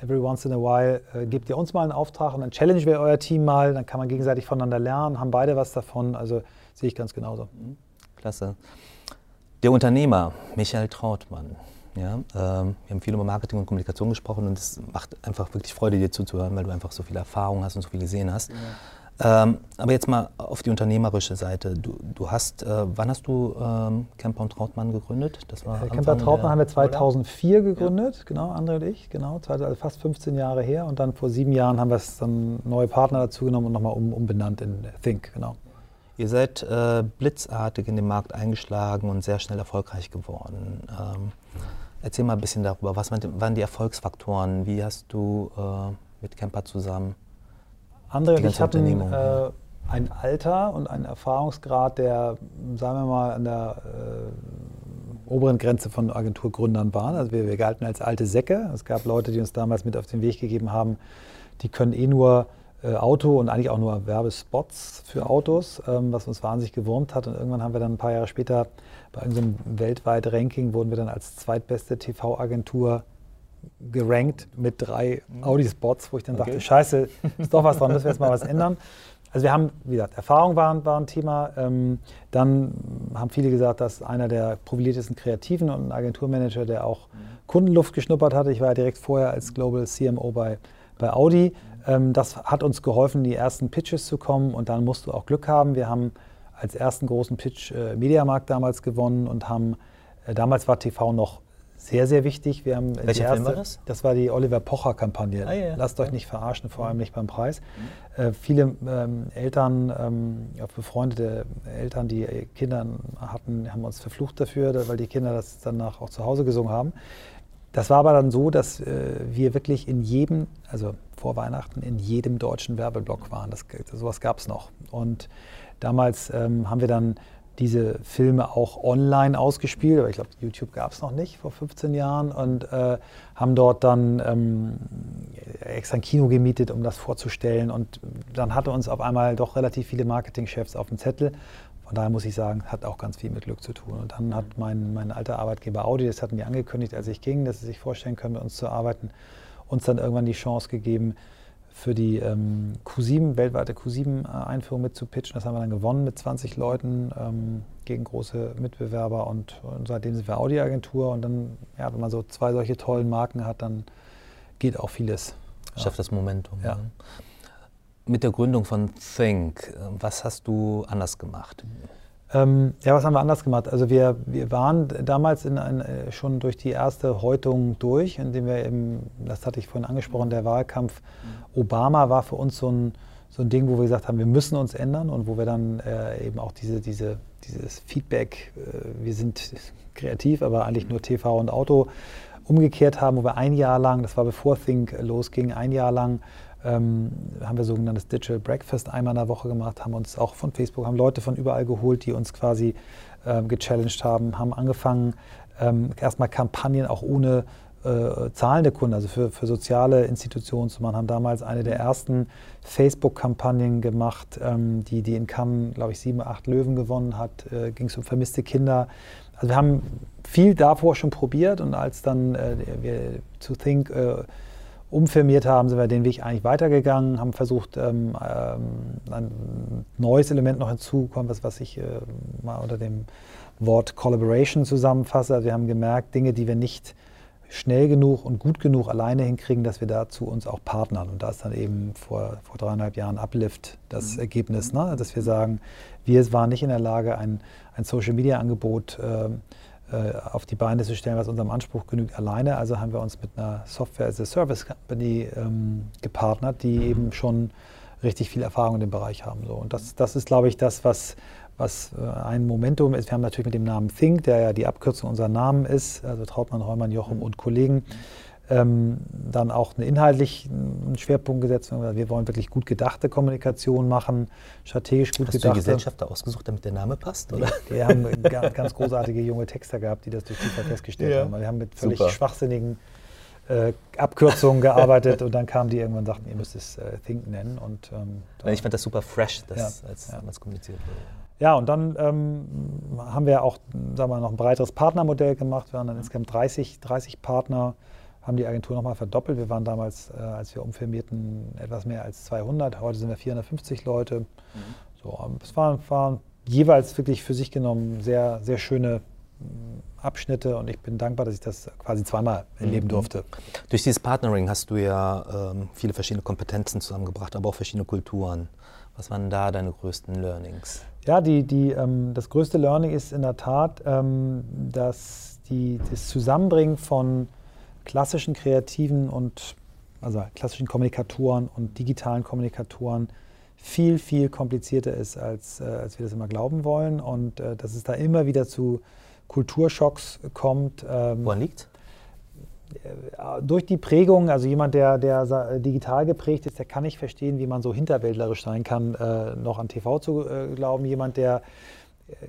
every once in a while äh, gebt ihr uns mal einen Auftrag und dann challengen wir euer Team mal, dann kann man gegenseitig voneinander lernen, haben beide was davon. Also sehe ich ganz genauso. Klasse. Der Unternehmer, Michael Trautmann. Ja, ähm, wir haben viel über Marketing und Kommunikation gesprochen und es macht einfach wirklich Freude, dir zuzuhören, weil du einfach so viel Erfahrung hast und so viel gesehen hast. Ja. Ähm, aber jetzt mal auf die unternehmerische Seite. Du, du hast, äh, wann hast du ähm, Camper und Trautmann gegründet? Das war äh, Camper Trautmann haben wir 2004 oder? gegründet, ja. genau, André und ich, genau, also fast 15 Jahre her. Und dann vor sieben Jahren haben wir es dann neue Partner dazu genommen und nochmal um, umbenannt in Think, genau. Ihr seid äh, blitzartig in den Markt eingeschlagen und sehr schnell erfolgreich geworden. Ähm, erzähl mal ein bisschen darüber. Was waren die Erfolgsfaktoren? Wie hast du äh, mit Camper zusammen? Andere und ich hatten äh, ein Alter und einen Erfahrungsgrad, der, sagen wir mal, an der äh, oberen Grenze von Agenturgründern waren. Also wir, wir galten als alte Säcke. Es gab Leute, die uns damals mit auf den Weg gegeben haben, die können eh nur Auto und eigentlich auch nur Werbespots für Autos, ähm, was uns wahnsinnig gewurmt hat. Und irgendwann haben wir dann ein paar Jahre später bei irgendeinem weltweiten Ranking wurden wir dann als zweitbeste TV-Agentur gerankt mit drei mhm. Audi-Spots, wo ich dann okay. dachte, scheiße, ist doch was dran, müssen wir jetzt mal was ändern. Also wir haben, wie gesagt, Erfahrung war, war ein Thema. Ähm, dann haben viele gesagt, dass einer der profiliertesten Kreativen und ein Agenturmanager, der auch Kundenluft geschnuppert hatte. Ich war ja direkt vorher als Global CMO bei, bei Audi. Ähm, das hat uns geholfen, die ersten Pitches zu kommen und dann musst du auch Glück haben. Wir haben als ersten großen Pitch äh, Mediamarkt damals gewonnen und haben, äh, damals war TV noch sehr, sehr wichtig. Wir haben Welcher erste, Film war das? Das war die Oliver Pocher-Kampagne. Ah, ja. Lasst euch nicht verarschen, vor allem nicht beim Preis. Mhm. Äh, viele ähm, Eltern, ähm, befreundete Eltern, die Kinder hatten, haben uns verflucht dafür, weil die Kinder das danach auch zu Hause gesungen haben. Das war aber dann so, dass äh, wir wirklich in jedem, also vor Weihnachten, in jedem deutschen Werbeblock waren. Das, sowas gab es noch. Und damals ähm, haben wir dann diese Filme auch online ausgespielt, aber ich glaube, YouTube gab es noch nicht vor 15 Jahren und äh, haben dort dann ähm, extra ein Kino gemietet, um das vorzustellen. Und dann hatte uns auf einmal doch relativ viele Marketingchefs auf dem Zettel. Von daher muss ich sagen, hat auch ganz viel mit Glück zu tun. Und dann hat mein, mein alter Arbeitgeber Audi, das hatten die angekündigt, als ich ging, dass sie sich vorstellen können, mit uns zu arbeiten, uns dann irgendwann die Chance gegeben, für die ähm, Q7, weltweite Q7-Einführung mitzupitchen. Das haben wir dann gewonnen mit 20 Leuten ähm, gegen große Mitbewerber und, und, seitdem sind wir Audi-Agentur und dann, ja, wenn man so zwei solche tollen Marken hat, dann geht auch vieles. Ja. Schafft das Momentum. Ja. Mit der Gründung von Think, äh, was hast du anders gemacht? Ähm, ja, was haben wir anders gemacht? Also wir, wir waren damals in ein, äh, schon durch die erste Häutung durch, indem wir eben, das hatte ich vorhin angesprochen, der Wahlkampf Obama war für uns so ein, so ein Ding, wo wir gesagt haben, wir müssen uns ändern und wo wir dann äh, eben auch diese, diese, dieses Feedback, äh, wir sind kreativ, aber eigentlich nur TV und Auto umgekehrt haben, wo wir ein Jahr lang, das war bevor Think losging, ein Jahr lang ähm, haben wir sogenanntes Digital Breakfast einmal in der Woche gemacht, haben uns auch von Facebook, haben Leute von überall geholt, die uns quasi ähm, gechallenged haben, haben angefangen, ähm, erstmal Kampagnen auch ohne äh, zahlende Kunden, also für, für soziale Institutionen zu machen, haben damals eine der ersten Facebook-Kampagnen gemacht, ähm, die, die in Cannes, glaube ich, sieben, acht Löwen gewonnen hat, äh, ging es um vermisste Kinder. Also wir haben viel davor schon probiert und als dann äh, wir zu Think äh, umfirmiert haben, sind wir den Weg eigentlich weitergegangen, haben versucht, ähm, ähm, ein neues Element noch hinzuzukommen, was, was ich äh, mal unter dem Wort Collaboration zusammenfasse. Also wir haben gemerkt, Dinge, die wir nicht schnell genug und gut genug alleine hinkriegen, dass wir dazu uns auch partnern. Und da ist dann eben vor, vor dreieinhalb Jahren Uplift das mhm. Ergebnis, ne? dass wir sagen, wir waren nicht in der Lage, ein, ein Social-Media-Angebot äh, auf die Beine zu stellen, was unserem Anspruch genügt, alleine. Also haben wir uns mit einer Software as a Service Company ähm, gepartnert, die eben schon richtig viel Erfahrung in dem Bereich haben. So. Und das, das ist, glaube ich, das, was, was äh, ein Momentum ist. Wir haben natürlich mit dem Namen Think, der ja die Abkürzung unserer Namen ist, also Trautmann, Heumann, Jochum und Kollegen, ähm, dann auch eine inhaltlich einen Schwerpunkt gesetzt. Wir wollen wirklich gut gedachte Kommunikation machen, strategisch gut Hast gedachte. Hast du die Gesellschafter ausgesucht, damit der Name passt? Oder? Wir haben ganz großartige junge Texter gehabt, die das durch Zufall festgestellt ja. haben. Wir haben mit völlig Super. schwachsinnigen äh, Abkürzungen gearbeitet und dann kamen die irgendwann und sagten, ihr müsst es äh, Think nennen. Und, ähm, ich fand das super fresh, das, ja, als ja. damals kommuniziert wurde. Ja, und dann ähm, haben wir auch sagen wir, noch ein breiteres Partnermodell gemacht. Wir haben dann insgesamt 30, 30 Partner haben die Agentur nochmal verdoppelt. Wir waren damals, äh, als wir umfirmierten, etwas mehr als 200. Heute sind wir 450 Leute. Mhm. So, ähm, es waren, waren, jeweils wirklich für sich genommen sehr, sehr schöne Abschnitte und ich bin dankbar, dass ich das quasi zweimal erleben mhm. durfte. Durch dieses Partnering hast du ja ähm, viele verschiedene Kompetenzen zusammengebracht, aber auch verschiedene Kulturen. Was waren da deine größten Learnings? Ja, die, die, ähm, das größte Learning ist in der Tat, ähm, dass die, das Zusammenbringen von klassischen Kreativen und also klassischen Kommunikatoren und digitalen Kommunikatoren viel, viel komplizierter ist, als, äh, als wir das immer glauben wollen. Und äh, dass es da immer wieder zu Kulturschocks kommt. Ähm, Woran liegt äh, durch die Prägung, also jemand, der, der digital geprägt ist, der kann nicht verstehen, wie man so hinterwäldlerisch sein kann, äh, noch an TV zu äh, glauben. Jemand, der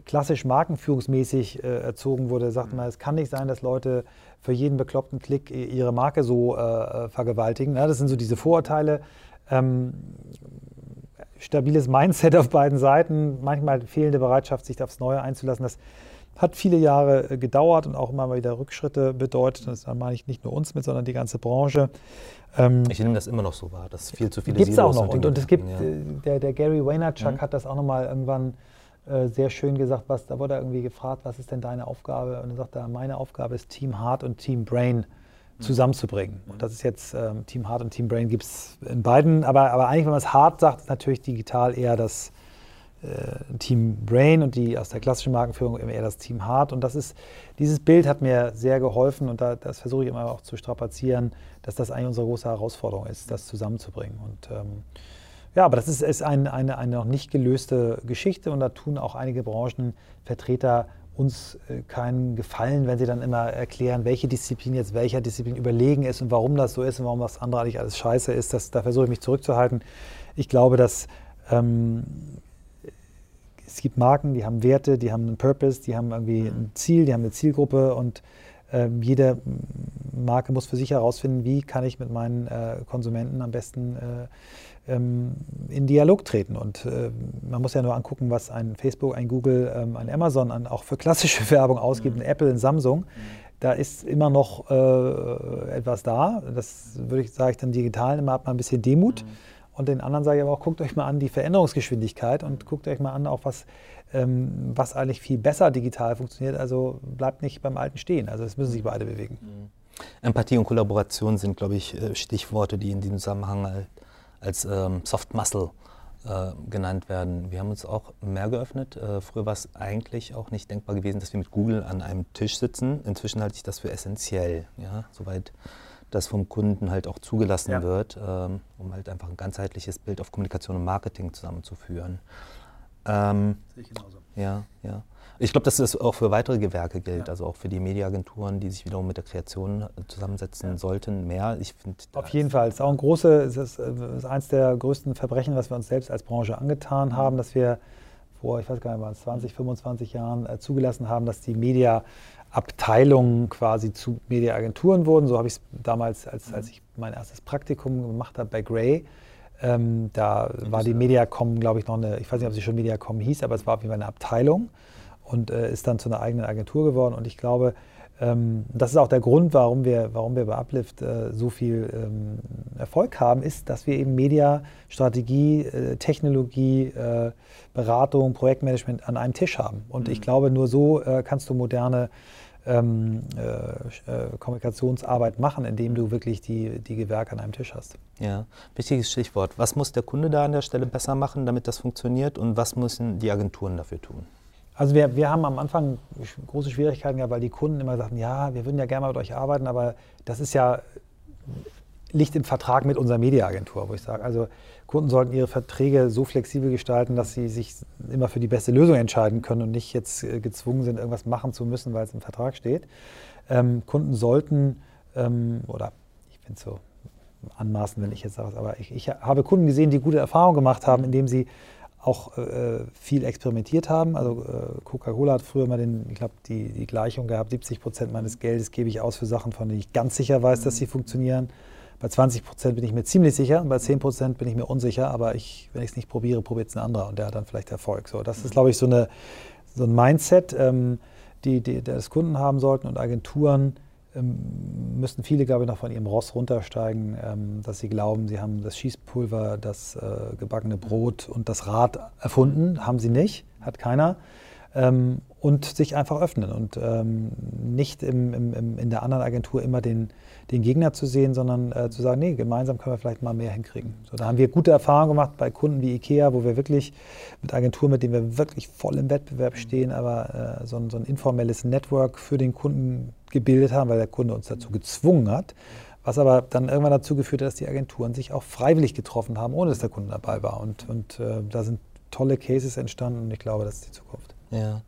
klassisch markenführungsmäßig äh, erzogen wurde, sagt man, es kann nicht sein, dass Leute für jeden bekloppten Klick ihre Marke so äh, äh, vergewaltigen. Ja, das sind so diese Vorurteile. Ähm, stabiles Mindset auf beiden Seiten, manchmal fehlende Bereitschaft, sich aufs Neue einzulassen. Das hat viele Jahre äh, gedauert und auch immer mal wieder Rückschritte bedeutet. Das meine ich nicht nur uns mit, sondern die ganze Branche. Ähm, ich nehme das immer noch so wahr, dass viel zu viele Gibt es auch noch. Und, und, es gibt, ja. Äh, der, der Gary Vaynerchuk mhm. hat das auch nochmal irgendwann äh, sehr schön gesagt, was, da wurde er irgendwie gefragt, was ist denn deine Aufgabe? Und er sagt er, meine Aufgabe ist Team Heart und Team Brain zusammenzubringen. Und das ist jetzt ähm, Team Heart und Team Brain gibt es in beiden, aber, aber eigentlich, wenn man es hart sagt, ist natürlich digital eher das äh, Team Brain und die aus der klassischen Markenführung eher das Team Heart. Und das ist, dieses Bild hat mir sehr geholfen und da, das versuche ich immer auch zu strapazieren, dass das eigentlich unsere große Herausforderung ist, das zusammenzubringen. Und ähm, ja, aber das ist, ist ein, eine, eine noch nicht gelöste Geschichte und da tun auch einige Branchenvertreter uns äh, keinen Gefallen, wenn sie dann immer erklären, welche Disziplin jetzt welcher Disziplin überlegen ist und warum das so ist und warum das andere eigentlich alles scheiße ist. Das, da versuche ich mich zurückzuhalten. Ich glaube, dass ähm, es gibt Marken, die haben Werte, die haben einen Purpose, die haben irgendwie ein Ziel, die haben eine Zielgruppe und ähm, jede Marke muss für sich herausfinden, wie kann ich mit meinen äh, Konsumenten am besten äh, in Dialog treten. Und äh, man muss ja nur angucken, was ein Facebook, ein Google, ähm, ein Amazon an, auch für klassische Werbung ausgibt, mhm. ein Apple, ein Samsung. Mhm. Da ist immer noch äh, etwas da. Das würde ich, sage ich dann digital immer, hat man ein bisschen Demut. Mhm. Und den anderen sage ich aber auch, guckt euch mal an die Veränderungsgeschwindigkeit und guckt euch mal an, auch was, ähm, was eigentlich viel besser digital funktioniert. Also bleibt nicht beim Alten stehen. Also es müssen sich beide bewegen. Empathie und Kollaboration sind, glaube ich, äh, Stichworte, die in diesem Zusammenhang halt als ähm, Soft Muscle äh, genannt werden. Wir haben uns auch mehr geöffnet. Äh, früher war es eigentlich auch nicht denkbar gewesen, dass wir mit Google an einem Tisch sitzen. Inzwischen halte ich das für essentiell, ja, soweit das vom Kunden halt auch zugelassen ja. wird, ähm, um halt einfach ein ganzheitliches Bild auf Kommunikation und Marketing zusammenzuführen. Ähm, Sehe ich genauso. Ja, ja. Ich glaube, dass das auch für weitere Gewerke gilt, ja. also auch für die Mediaagenturen, die sich wiederum mit der Kreation äh, zusammensetzen ja. sollten, mehr. Ich find, Auf jeden Fall. Es ist auch ein großes, es ist, äh, eines der größten Verbrechen, was wir uns selbst als Branche angetan mhm. haben, dass wir vor, ich weiß gar nicht mal, 20, 25 Jahren äh, zugelassen haben, dass die Mediaabteilungen quasi zu Mediaagenturen wurden. So habe ich es damals, als, als ich mein erstes Praktikum gemacht habe bei Gray, ähm, da war die Mediacom, glaube ich, noch eine, ich weiß nicht, ob sie schon Mediacom hieß, aber es war auf jeden Fall eine Abteilung und äh, ist dann zu einer eigenen Agentur geworden. Und ich glaube, ähm, das ist auch der Grund, warum wir, warum wir bei Uplift äh, so viel ähm, Erfolg haben, ist, dass wir eben Media, Strategie, äh, Technologie, äh, Beratung, Projektmanagement an einem Tisch haben. Und mhm. ich glaube, nur so äh, kannst du moderne ähm, äh, äh, Kommunikationsarbeit machen, indem du wirklich die, die Gewerke an einem Tisch hast. Ja, wichtiges Stichwort. Was muss der Kunde da an der Stelle besser machen, damit das funktioniert und was müssen die Agenturen dafür tun? Also wir, wir haben am Anfang große Schwierigkeiten gehabt, weil die Kunden immer sagten, ja, wir würden ja gerne mal mit euch arbeiten, aber das ist ja, liegt im Vertrag mit unserer Mediaagentur, wo ich sage, also Kunden sollten ihre Verträge so flexibel gestalten, dass sie sich immer für die beste Lösung entscheiden können und nicht jetzt äh, gezwungen sind, irgendwas machen zu müssen, weil es im Vertrag steht. Ähm, Kunden sollten, ähm, oder ich es so anmaßen, wenn ich jetzt sage, aber ich, ich habe Kunden gesehen, die gute Erfahrungen gemacht haben, indem sie auch äh, viel experimentiert haben. Also äh, Coca-Cola hat früher mal den, ich glaube, die, die Gleichung gehabt, 70 Prozent meines Geldes gebe ich aus für Sachen, von denen ich ganz sicher weiß, dass sie funktionieren. Bei 20 Prozent bin ich mir ziemlich sicher, bei 10 Prozent bin ich mir unsicher, aber ich, wenn ich es nicht probiere, probiert es ein anderer und der hat dann vielleicht Erfolg. So, das ist, glaube ich, so, eine, so ein Mindset, ähm, die, die das Kunden haben sollten und Agenturen ähm, müssen viele, glaube ich, noch von ihrem Ross runtersteigen, ähm, dass sie glauben, sie haben das Schießpulver, das äh, gebackene Brot und das Rad erfunden. Haben sie nicht, hat keiner. Ähm, und sich einfach öffnen und nicht im, im, in der anderen Agentur immer den, den Gegner zu sehen, sondern äh, zu sagen, nee, gemeinsam können wir vielleicht mal mehr hinkriegen. So, da haben wir gute Erfahrungen gemacht bei Kunden wie IKEA, wo wir wirklich mit Agenturen, mit denen wir wirklich voll im Wettbewerb stehen, aber äh, so, ein, so ein informelles Network für den Kunden gebildet haben, weil der Kunde uns dazu gezwungen hat. Was aber dann irgendwann dazu geführt hat, dass die Agenturen sich auch freiwillig getroffen haben, ohne dass der Kunde dabei war. Und, und äh, da sind tolle Cases entstanden und ich glaube, das ist die Zukunft. Ja.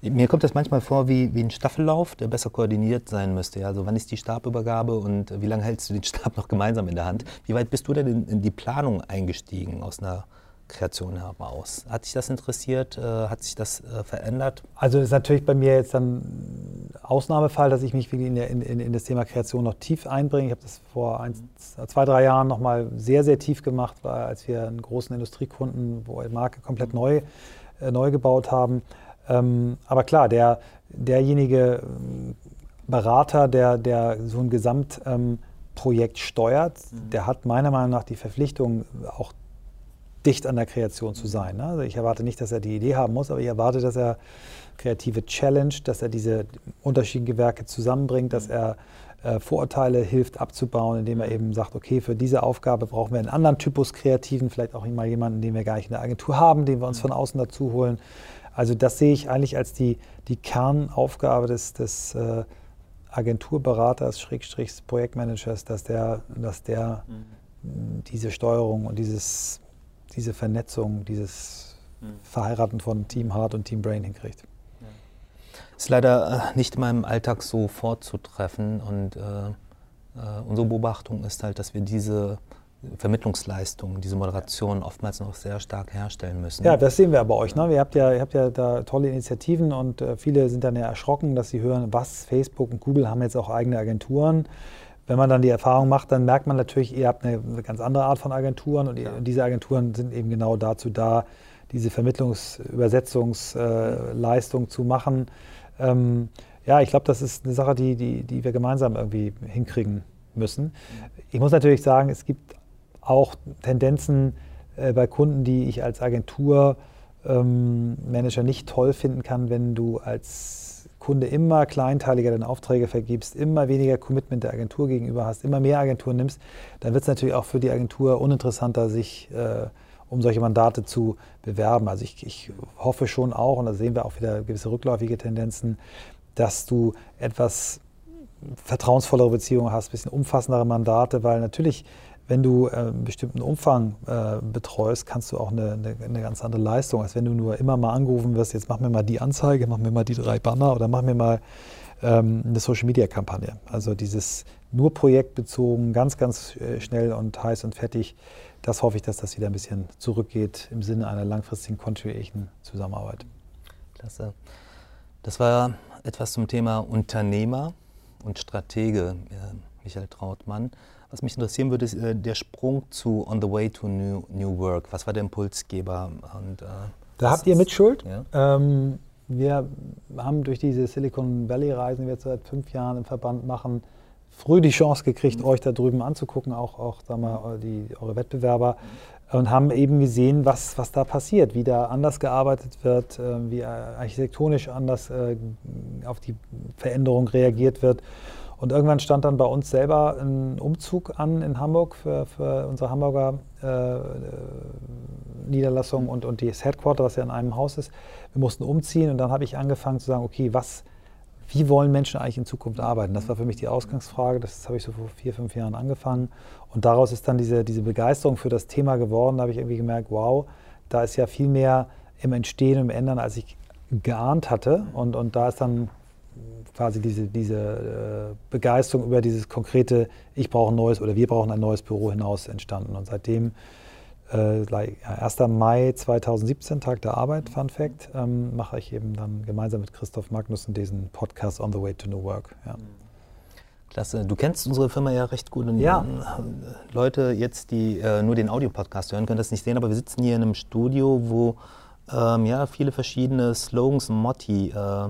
Mir kommt das manchmal vor wie, wie ein Staffellauf, der besser koordiniert sein müsste. Also wann ist die Stabübergabe und wie lange hältst du den Stab noch gemeinsam in der Hand? Wie weit bist du denn in, in die Planung eingestiegen aus einer Kreation heraus. Hat sich das interessiert? Äh, hat sich das äh, verändert? Also ist natürlich bei mir jetzt dann Ausnahmefall, dass ich mich in, in, in, das Thema Kreation noch tief einbringe. Ich habe das vor ein, zwei, drei Jahren noch mal sehr, sehr tief gemacht, weil als wir einen großen Industriekunden, wo die Marke komplett mhm. neu, äh, neu gebaut haben. Ähm, aber klar, der, derjenige ähm, Berater, der, der so ein Gesamtprojekt ähm, steuert, mhm. der hat meiner Meinung nach die Verpflichtung, auch dicht an der Kreation zu sein. Ne? Also ich erwarte nicht, dass er die Idee haben muss, aber ich erwarte, dass er kreative Challenge, dass er diese unterschiedlichen Werke zusammenbringt, dass er äh, Vorurteile hilft abzubauen, indem er eben sagt, okay, für diese Aufgabe brauchen wir einen anderen Typus Kreativen, vielleicht auch mal jemanden, den wir gar nicht in der Agentur haben, den wir uns von außen dazu holen. Also das sehe ich eigentlich als die, die Kernaufgabe des, des äh, Agenturberaters, Schrägstrichs Projektmanagers, dass der, dass der mhm. diese Steuerung und dieses, diese Vernetzung, dieses mhm. Verheiraten von Team Heart und Team Brain hinkriegt. Ist leider äh, nicht in meinem Alltag so vorzutreffen und äh, äh, unsere Beobachtung ist halt, dass wir diese Vermittlungsleistung, diese Moderation oftmals noch sehr stark herstellen müssen. Ja, das sehen wir bei euch. Ne? Ihr, habt ja, ihr habt ja da tolle Initiativen und äh, viele sind dann ja erschrocken, dass sie hören, was, Facebook und Google haben jetzt auch eigene Agenturen. Wenn man dann die Erfahrung macht, dann merkt man natürlich, ihr habt eine, ganz andere Art von Agenturen und, ja. und, diese Agenturen sind eben genau dazu da, diese Vermittlungs-, Übersetzungsleistung äh, zu machen. Ähm, ja, ich glaube, das ist eine Sache, die, die, die wir gemeinsam irgendwie hinkriegen müssen. Ich muss natürlich sagen, es gibt auch Tendenzen äh, bei Kunden, die ich als Agenturmanager ähm, nicht toll finden kann, wenn du als Kunde immer kleinteiliger deine Aufträge vergibst, immer weniger Commitment der Agentur gegenüber hast, immer mehr Agenturen nimmst, dann wird es natürlich auch für die Agentur uninteressanter, sich äh, um solche Mandate zu bewerben. Also ich, ich hoffe schon auch, und da sehen wir auch wieder gewisse rückläufige Tendenzen, dass du etwas vertrauensvollere Beziehungen hast, ein bisschen umfassendere Mandate, weil natürlich wenn du äh, einen bestimmten Umfang äh, betreust, kannst du auch eine, eine, eine, ganz andere Leistung, als wenn du nur immer mal angerufen wirst, jetzt mach mir mal die Anzeige, mach mir mal die drei Banner oder mach mir mal ähm, eine Social-Media-Kampagne. Also dieses nur projektbezogen, ganz, ganz äh, schnell und heiß und fertig, das hoffe ich, dass das wieder ein bisschen zurückgeht im Sinne einer langfristigen continuation Zusammenarbeit. Klasse. Das war etwas zum Thema Unternehmer und Stratege, äh, Michael Trautmann. Was mich interessieren würde, ist äh, der Sprung zu On the Way to New, New Work. Was war der Impulsgeber? Und, äh, da habt ihr Mitschuld. Ja? Ähm, wir haben durch diese Silicon Valley-Reisen, die wir jetzt seit fünf Jahren im Verband machen, früh die Chance gekriegt, mhm. euch da drüben anzugucken, auch, auch sag mal, die, eure Wettbewerber. Und haben eben gesehen, was, was da passiert, wie da anders gearbeitet wird, äh, wie architektonisch anders äh, auf die Veränderung reagiert wird. Und irgendwann stand dann bei uns selber ein Umzug an in Hamburg für, für unsere Hamburger äh, Niederlassung und, und das Headquarter, was ja in einem Haus ist. Wir mussten umziehen und dann habe ich angefangen zu sagen, okay, was, wie wollen Menschen eigentlich in Zukunft arbeiten? Das war für mich die Ausgangsfrage. Das habe ich so vor vier, fünf Jahren angefangen. Und daraus ist dann diese, diese Begeisterung für das Thema geworden. Da habe ich irgendwie gemerkt, wow, da ist ja viel mehr im Entstehen und im Ändern, als ich geahnt hatte. Und, und da ist dann quasi diese, diese äh, Begeisterung über dieses konkrete, ich brauche ein neues oder wir brauchen ein neues Büro hinaus entstanden. Und seitdem, äh, 1. Mai 2017, Tag der Arbeit, Fun Fact, ähm, mache ich eben dann gemeinsam mit Christoph Magnussen diesen Podcast On the Way to New Work. Ja. Klasse. Du kennst unsere Firma ja recht gut. Und ja. Äh, Leute jetzt, die äh, nur den Audio-Podcast hören, können das nicht sehen, aber wir sitzen hier in einem Studio, wo ähm, ja, viele verschiedene Slogans und Motti äh,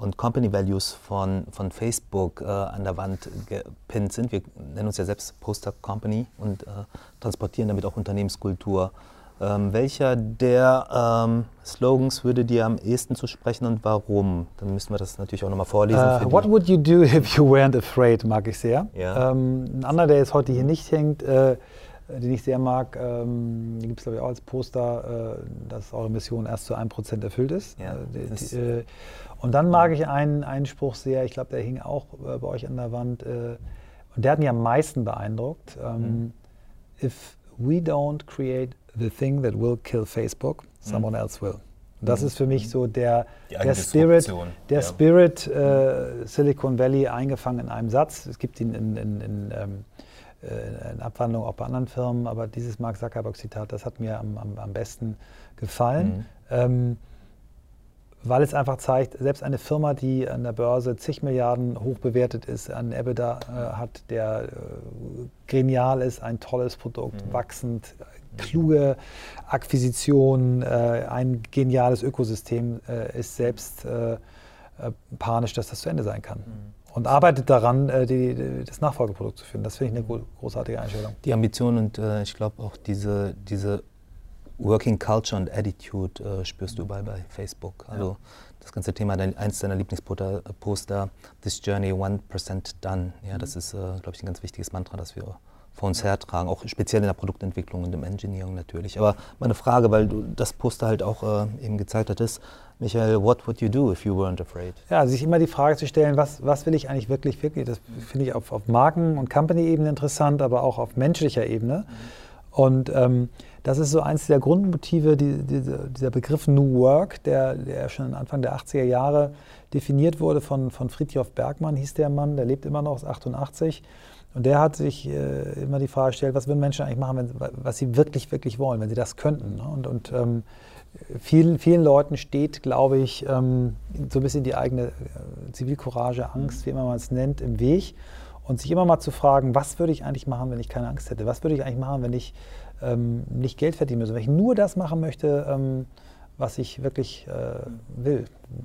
und Company Values von, von Facebook äh, an der Wand gepinnt sind. Wir nennen uns ja selbst Poster Company und äh, transportieren damit auch Unternehmenskultur. Ähm, welcher der ähm, Slogans würde dir am ehesten zu sprechen und warum? Dann müssen wir das natürlich auch nochmal vorlesen. Uh, what would you do if you weren't afraid, mag ich sehr. Ja. Ähm, ein anderer, der jetzt heute hier nicht hängt, äh, den ich sehr mag, ähm, gibt es glaube ich auch als Poster, äh, dass eure Mission erst zu 1% erfüllt ist. Ja, äh, die, und dann mag ich einen, einen Spruch sehr, ich glaube, der hing auch äh, bei euch an der Wand, äh, und der hat mich am meisten beeindruckt. Ähm, mhm. If we don't create the thing that will kill Facebook, someone mhm. else will. Und das mhm. ist für mich so der, der Spirit, der ja. Spirit äh, Silicon Valley eingefangen in einem Satz. Es gibt ihn in, in, in, ähm, äh, in Abwandlung auch bei anderen Firmen, aber dieses Mark Zuckerberg-Zitat, das hat mir am, am, am besten gefallen. Mhm. Ähm, weil es einfach zeigt, selbst eine Firma, die an der Börse zig Milliarden hoch bewertet ist, einen EBITDA äh, hat, der äh, genial ist, ein tolles Produkt, mhm. wachsend, kluge Akquisition, äh, ein geniales Ökosystem, äh, ist selbst äh, äh, panisch, dass das zu Ende sein kann. Mhm. Und arbeitet daran, die, die, das Nachfolgeprodukt zu finden. Das finde ich eine großartige Einstellung. Die Ambition und ich glaube auch diese, diese Working Culture und Attitude äh, spürst du überall bei Facebook. Also ja. das ganze Thema, dein, eins deiner Lieblingsposter, This Journey 1% Done. Ja, das ist, äh, glaube ich, ein ganz wichtiges Mantra, das wir vor uns hertragen, auch speziell in der Produktentwicklung und im Engineering natürlich. Aber meine Frage, weil du das Poster halt auch äh, eben gezeigt hattest, Michael, what would you do if you weren't afraid? Ja, sich immer die Frage zu stellen, was, was will ich eigentlich wirklich, wirklich? Das finde ich auf, auf Marken- und Company-Ebene interessant, aber auch auf menschlicher Ebene. Und ähm, das ist so eins der Grundmotive, die, die, dieser Begriff New Work, der, der schon Anfang der 80er Jahre definiert wurde von, von Friedhof Bergmann, hieß der Mann, der lebt immer noch, ist 88. Und der hat sich äh, immer die Frage gestellt, was würden Menschen eigentlich machen, wenn, was sie wirklich, wirklich wollen, wenn sie das könnten. Ne? Und, und ähm, vielen, vielen Leuten steht, glaube ich, ähm, so ein bisschen die eigene äh, Zivilcourage, Angst, wie immer man es nennt, im Weg. Und sich immer mal zu fragen, was würde ich eigentlich machen, wenn ich keine Angst hätte? Was würde ich eigentlich machen, wenn ich ähm, nicht Geld verdienen müsste? Wenn ich nur das machen möchte, ähm, was ich wirklich äh, will?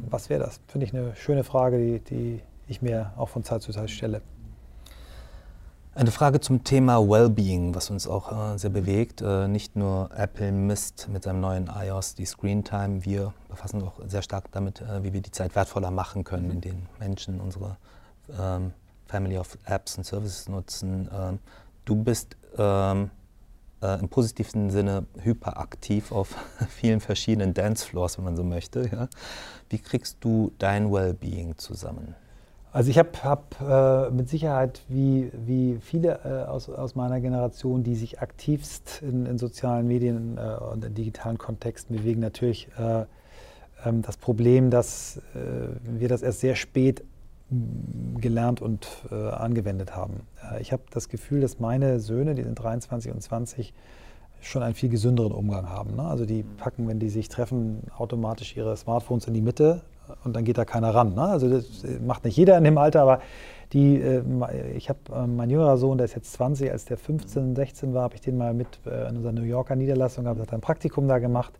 Was wäre das? Finde ich eine schöne Frage, die, die ich mir auch von Zeit zu Zeit stelle. Eine Frage zum Thema Wellbeing, was uns auch äh, sehr bewegt. Äh, nicht nur Apple misst mit seinem neuen iOS die Screen Time, wir befassen uns auch sehr stark damit, äh, wie wir die Zeit wertvoller machen können, in denen Menschen unsere ähm, Family of Apps und Services nutzen. Ähm, du bist ähm, äh, im positivsten Sinne hyperaktiv auf vielen verschiedenen Dancefloors, wenn man so möchte. Ja? Wie kriegst du dein Wellbeing zusammen? Also ich habe hab, äh, mit Sicherheit wie, wie viele äh, aus, aus meiner Generation, die sich aktivst in, in sozialen Medien äh, und in digitalen Kontexten bewegen, natürlich äh, ähm, das Problem, dass äh, wir das erst sehr spät gelernt und äh, angewendet haben. ich habe das Gefühl, dass meine Söhne, die sind 23 und 20, schon einen viel gesünderen Umgang haben. Ne? Also die packen, wenn die sich treffen, automatisch ihre Smartphones in die Mitte und dann geht da keiner ran. Ne? Also das macht nicht jeder in dem Alter, aber die, äh, ich habe äh, mein jüngerer Sohn, der ist jetzt 20, als der 15, 16 war, habe ich den mal mit äh, in unserer New Yorker Niederlassung hat ein Praktikum da gemacht.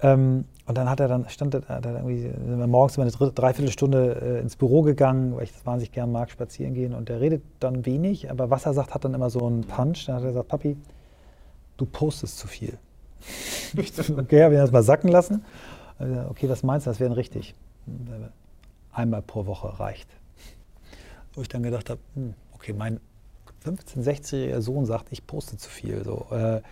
Ähm, und dann hat er dann, stand er, hat er irgendwie, sind wir morgens immer eine Dreiviertelstunde äh, ins Büro gegangen, weil ich das wahnsinnig gern mag, spazieren gehen. Und der redet dann wenig, aber was er sagt, hat dann immer so einen Punch. Dann hat er gesagt, Papi, du postest zu viel. okay, habe ihn erst mal sacken lassen. Okay, was meinst du, das wäre richtig? Einmal pro Woche reicht. Wo ich dann gedacht habe, hm, okay, mein 15-, 16-jähriger Sohn sagt, ich poste zu viel. So, äh,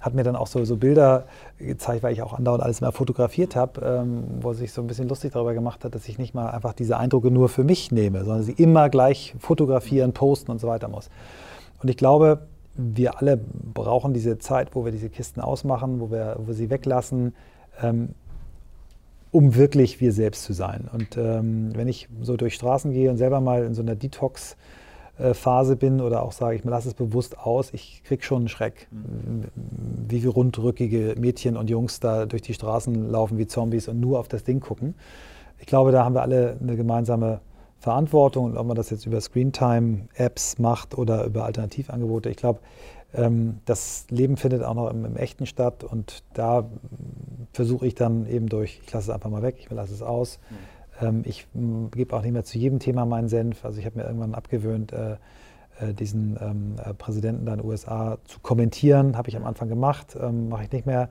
hat mir dann auch so, so Bilder gezeigt, weil ich auch andauernd alles mal fotografiert habe, ähm, wo sich so ein bisschen lustig darüber gemacht hat, dass ich nicht mal einfach diese Eindrücke nur für mich nehme, sondern sie immer gleich fotografieren, posten und so weiter muss. Und ich glaube, wir alle brauchen diese Zeit, wo wir diese Kisten ausmachen, wo wir, wo wir sie weglassen, ähm, um wirklich wir selbst zu sein. Und ähm, wenn ich so durch Straßen gehe und selber mal in so einer Detox- Phase bin oder auch sage, ich lasse es bewusst aus, ich kriege schon einen Schreck, mhm. wie wir rundrückige Mädchen und Jungs da durch die Straßen laufen wie Zombies und nur auf das Ding gucken. Ich glaube, da haben wir alle eine gemeinsame Verantwortung und ob man das jetzt über Screentime-Apps macht oder über Alternativangebote. Ich glaube, ähm, das Leben findet auch noch im, im Echten statt und da versuche ich dann eben durch, ich lasse es einfach mal weg, ich lasse es aus. Mhm. Ähm, ich gebe auch nicht mehr zu jedem Thema meinen Senf. Also ich habe mir irgendwann abgewöhnt, äh, äh, diesen ähm, äh, Präsidenten da in den USA zu kommentieren. Habe ich am Anfang gemacht, ähm, mache ich nicht mehr.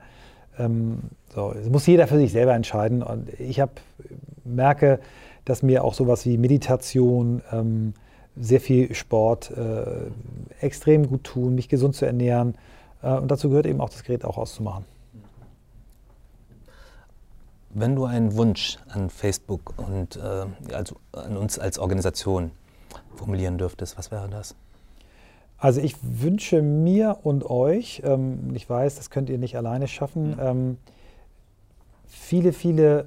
So, das muss jeder für sich selber entscheiden. Und ich hab, merke, dass mir auch sowas wie Meditation, sehr viel Sport extrem gut tun, mich gesund zu ernähren. Äh, und dazu gehört eben auch das Gerät auch auszumachen. Wenn du einen Wunsch an Facebook und äh, also an uns als Organisation formulieren dürftest, was wäre das? Also ich wünsche mir und euch, ähm, ich weiß, das könnt ihr nicht alleine schaffen, mhm. ähm, viele, viele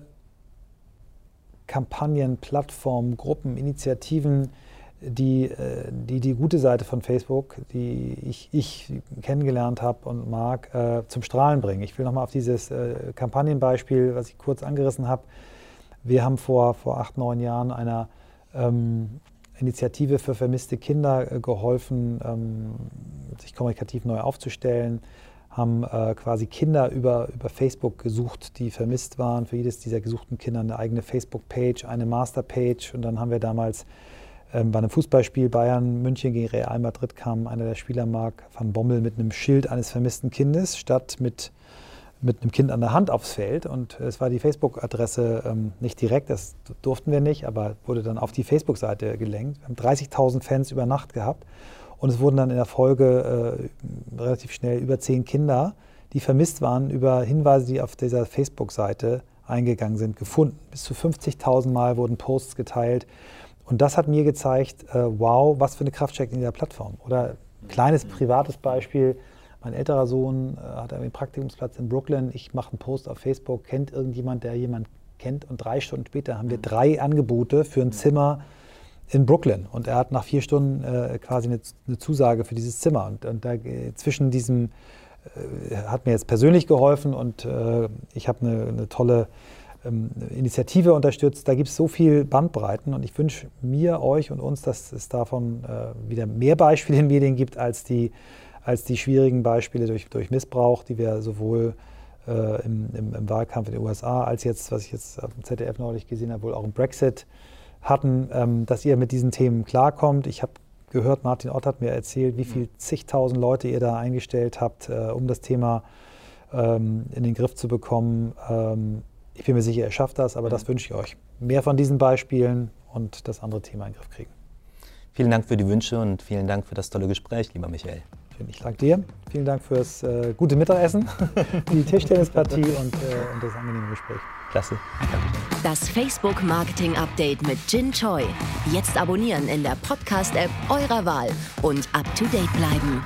Kampagnen, Plattformen, Gruppen, Initiativen, die, äh, die die gute Seite von Facebook, die ich, ich kennengelernt habe und mag, äh, zum Strahlen bringen. Ich will nochmal auf dieses äh, Kampagnenbeispiel, was ich kurz angerissen habe. Wir haben vor, vor acht, neun Jahren einer ähm, Initiative für vermisste Kinder äh, geholfen, ähm, sich kommunikativ neu aufzustellen, haben äh, quasi Kinder über, über Facebook gesucht, die vermisst waren. Für jedes dieser gesuchten Kinder eine eigene Facebook-Page, eine Master-Page und dann haben wir damals ähm, bei einem Fußballspiel Bayern München gegen Real Madrid kam einer der Spieler, Marc van Bommel, mit einem Schild eines vermissten Kindes, statt mit mit einem Kind an der Hand aufs Feld und es war die Facebook-Adresse ähm, nicht direkt, das durften wir nicht, aber wurde dann auf die Facebook-Seite gelenkt. Wir haben 30.000 Fans über Nacht gehabt und es wurden dann in der Folge äh, relativ schnell über zehn Kinder, die vermisst waren, über Hinweise, die auf dieser Facebook-Seite eingegangen sind, gefunden. Bis zu 50.000 Mal wurden Posts geteilt. Und das hat mir gezeigt, äh, wow, was für eine Kraft steckt in dieser Plattform. Oder ein kleines privates Beispiel. Mein älterer Sohn äh, hat einen Praktikumsplatz in Brooklyn. Ich mache einen Post auf Facebook, kennt irgendjemand, der jemand kennt. Und drei Stunden später haben wir drei Angebote für ein Zimmer in Brooklyn. Und er hat nach vier Stunden äh, quasi eine, eine, Zusage für dieses Zimmer. Und, und da, zwischen diesem hat mir jetzt persönlich geholfen und ich habe eine, eine, tolle Initiative unterstützt. Da gibt es so viel Bandbreiten und ich wünsche mir, euch und uns, dass es davon äh, wieder mehr Beispiele in Medien gibt als die, als die schwierigen Beispiele durch, durch Missbrauch, die wir sowohl äh, im, im, im, Wahlkampf in den USA als jetzt, was ich jetzt auf dem ZDF neulich gesehen habe, wohl auch im Brexit hatten, ähm, dass ihr mit diesen Themen klarkommt. Ich habe gehört, Martin Ott hat mir erzählt, wie viel zigtausend Leute ihr da eingestellt habt, äh, um das Thema ähm, in den Griff zu bekommen. Ähm, ich bin mir sicher, ihr schafft das, aber mhm. das wünsche ich euch. Mehr von diesen Beispielen und das andere Thema in den Griff kriegen. Vielen Dank für die Wünsche und vielen Dank für das tolle Gespräch, lieber Michael. Ich danke dir. Vielen Dank fürs äh, gute Mittagessen, die Tischtennispartie und, äh, und das angenehme Gespräch. Klasse. Das Facebook Marketing Update mit Jin Choi. Jetzt abonnieren in der Podcast-App eurer Wahl und up to date bleiben.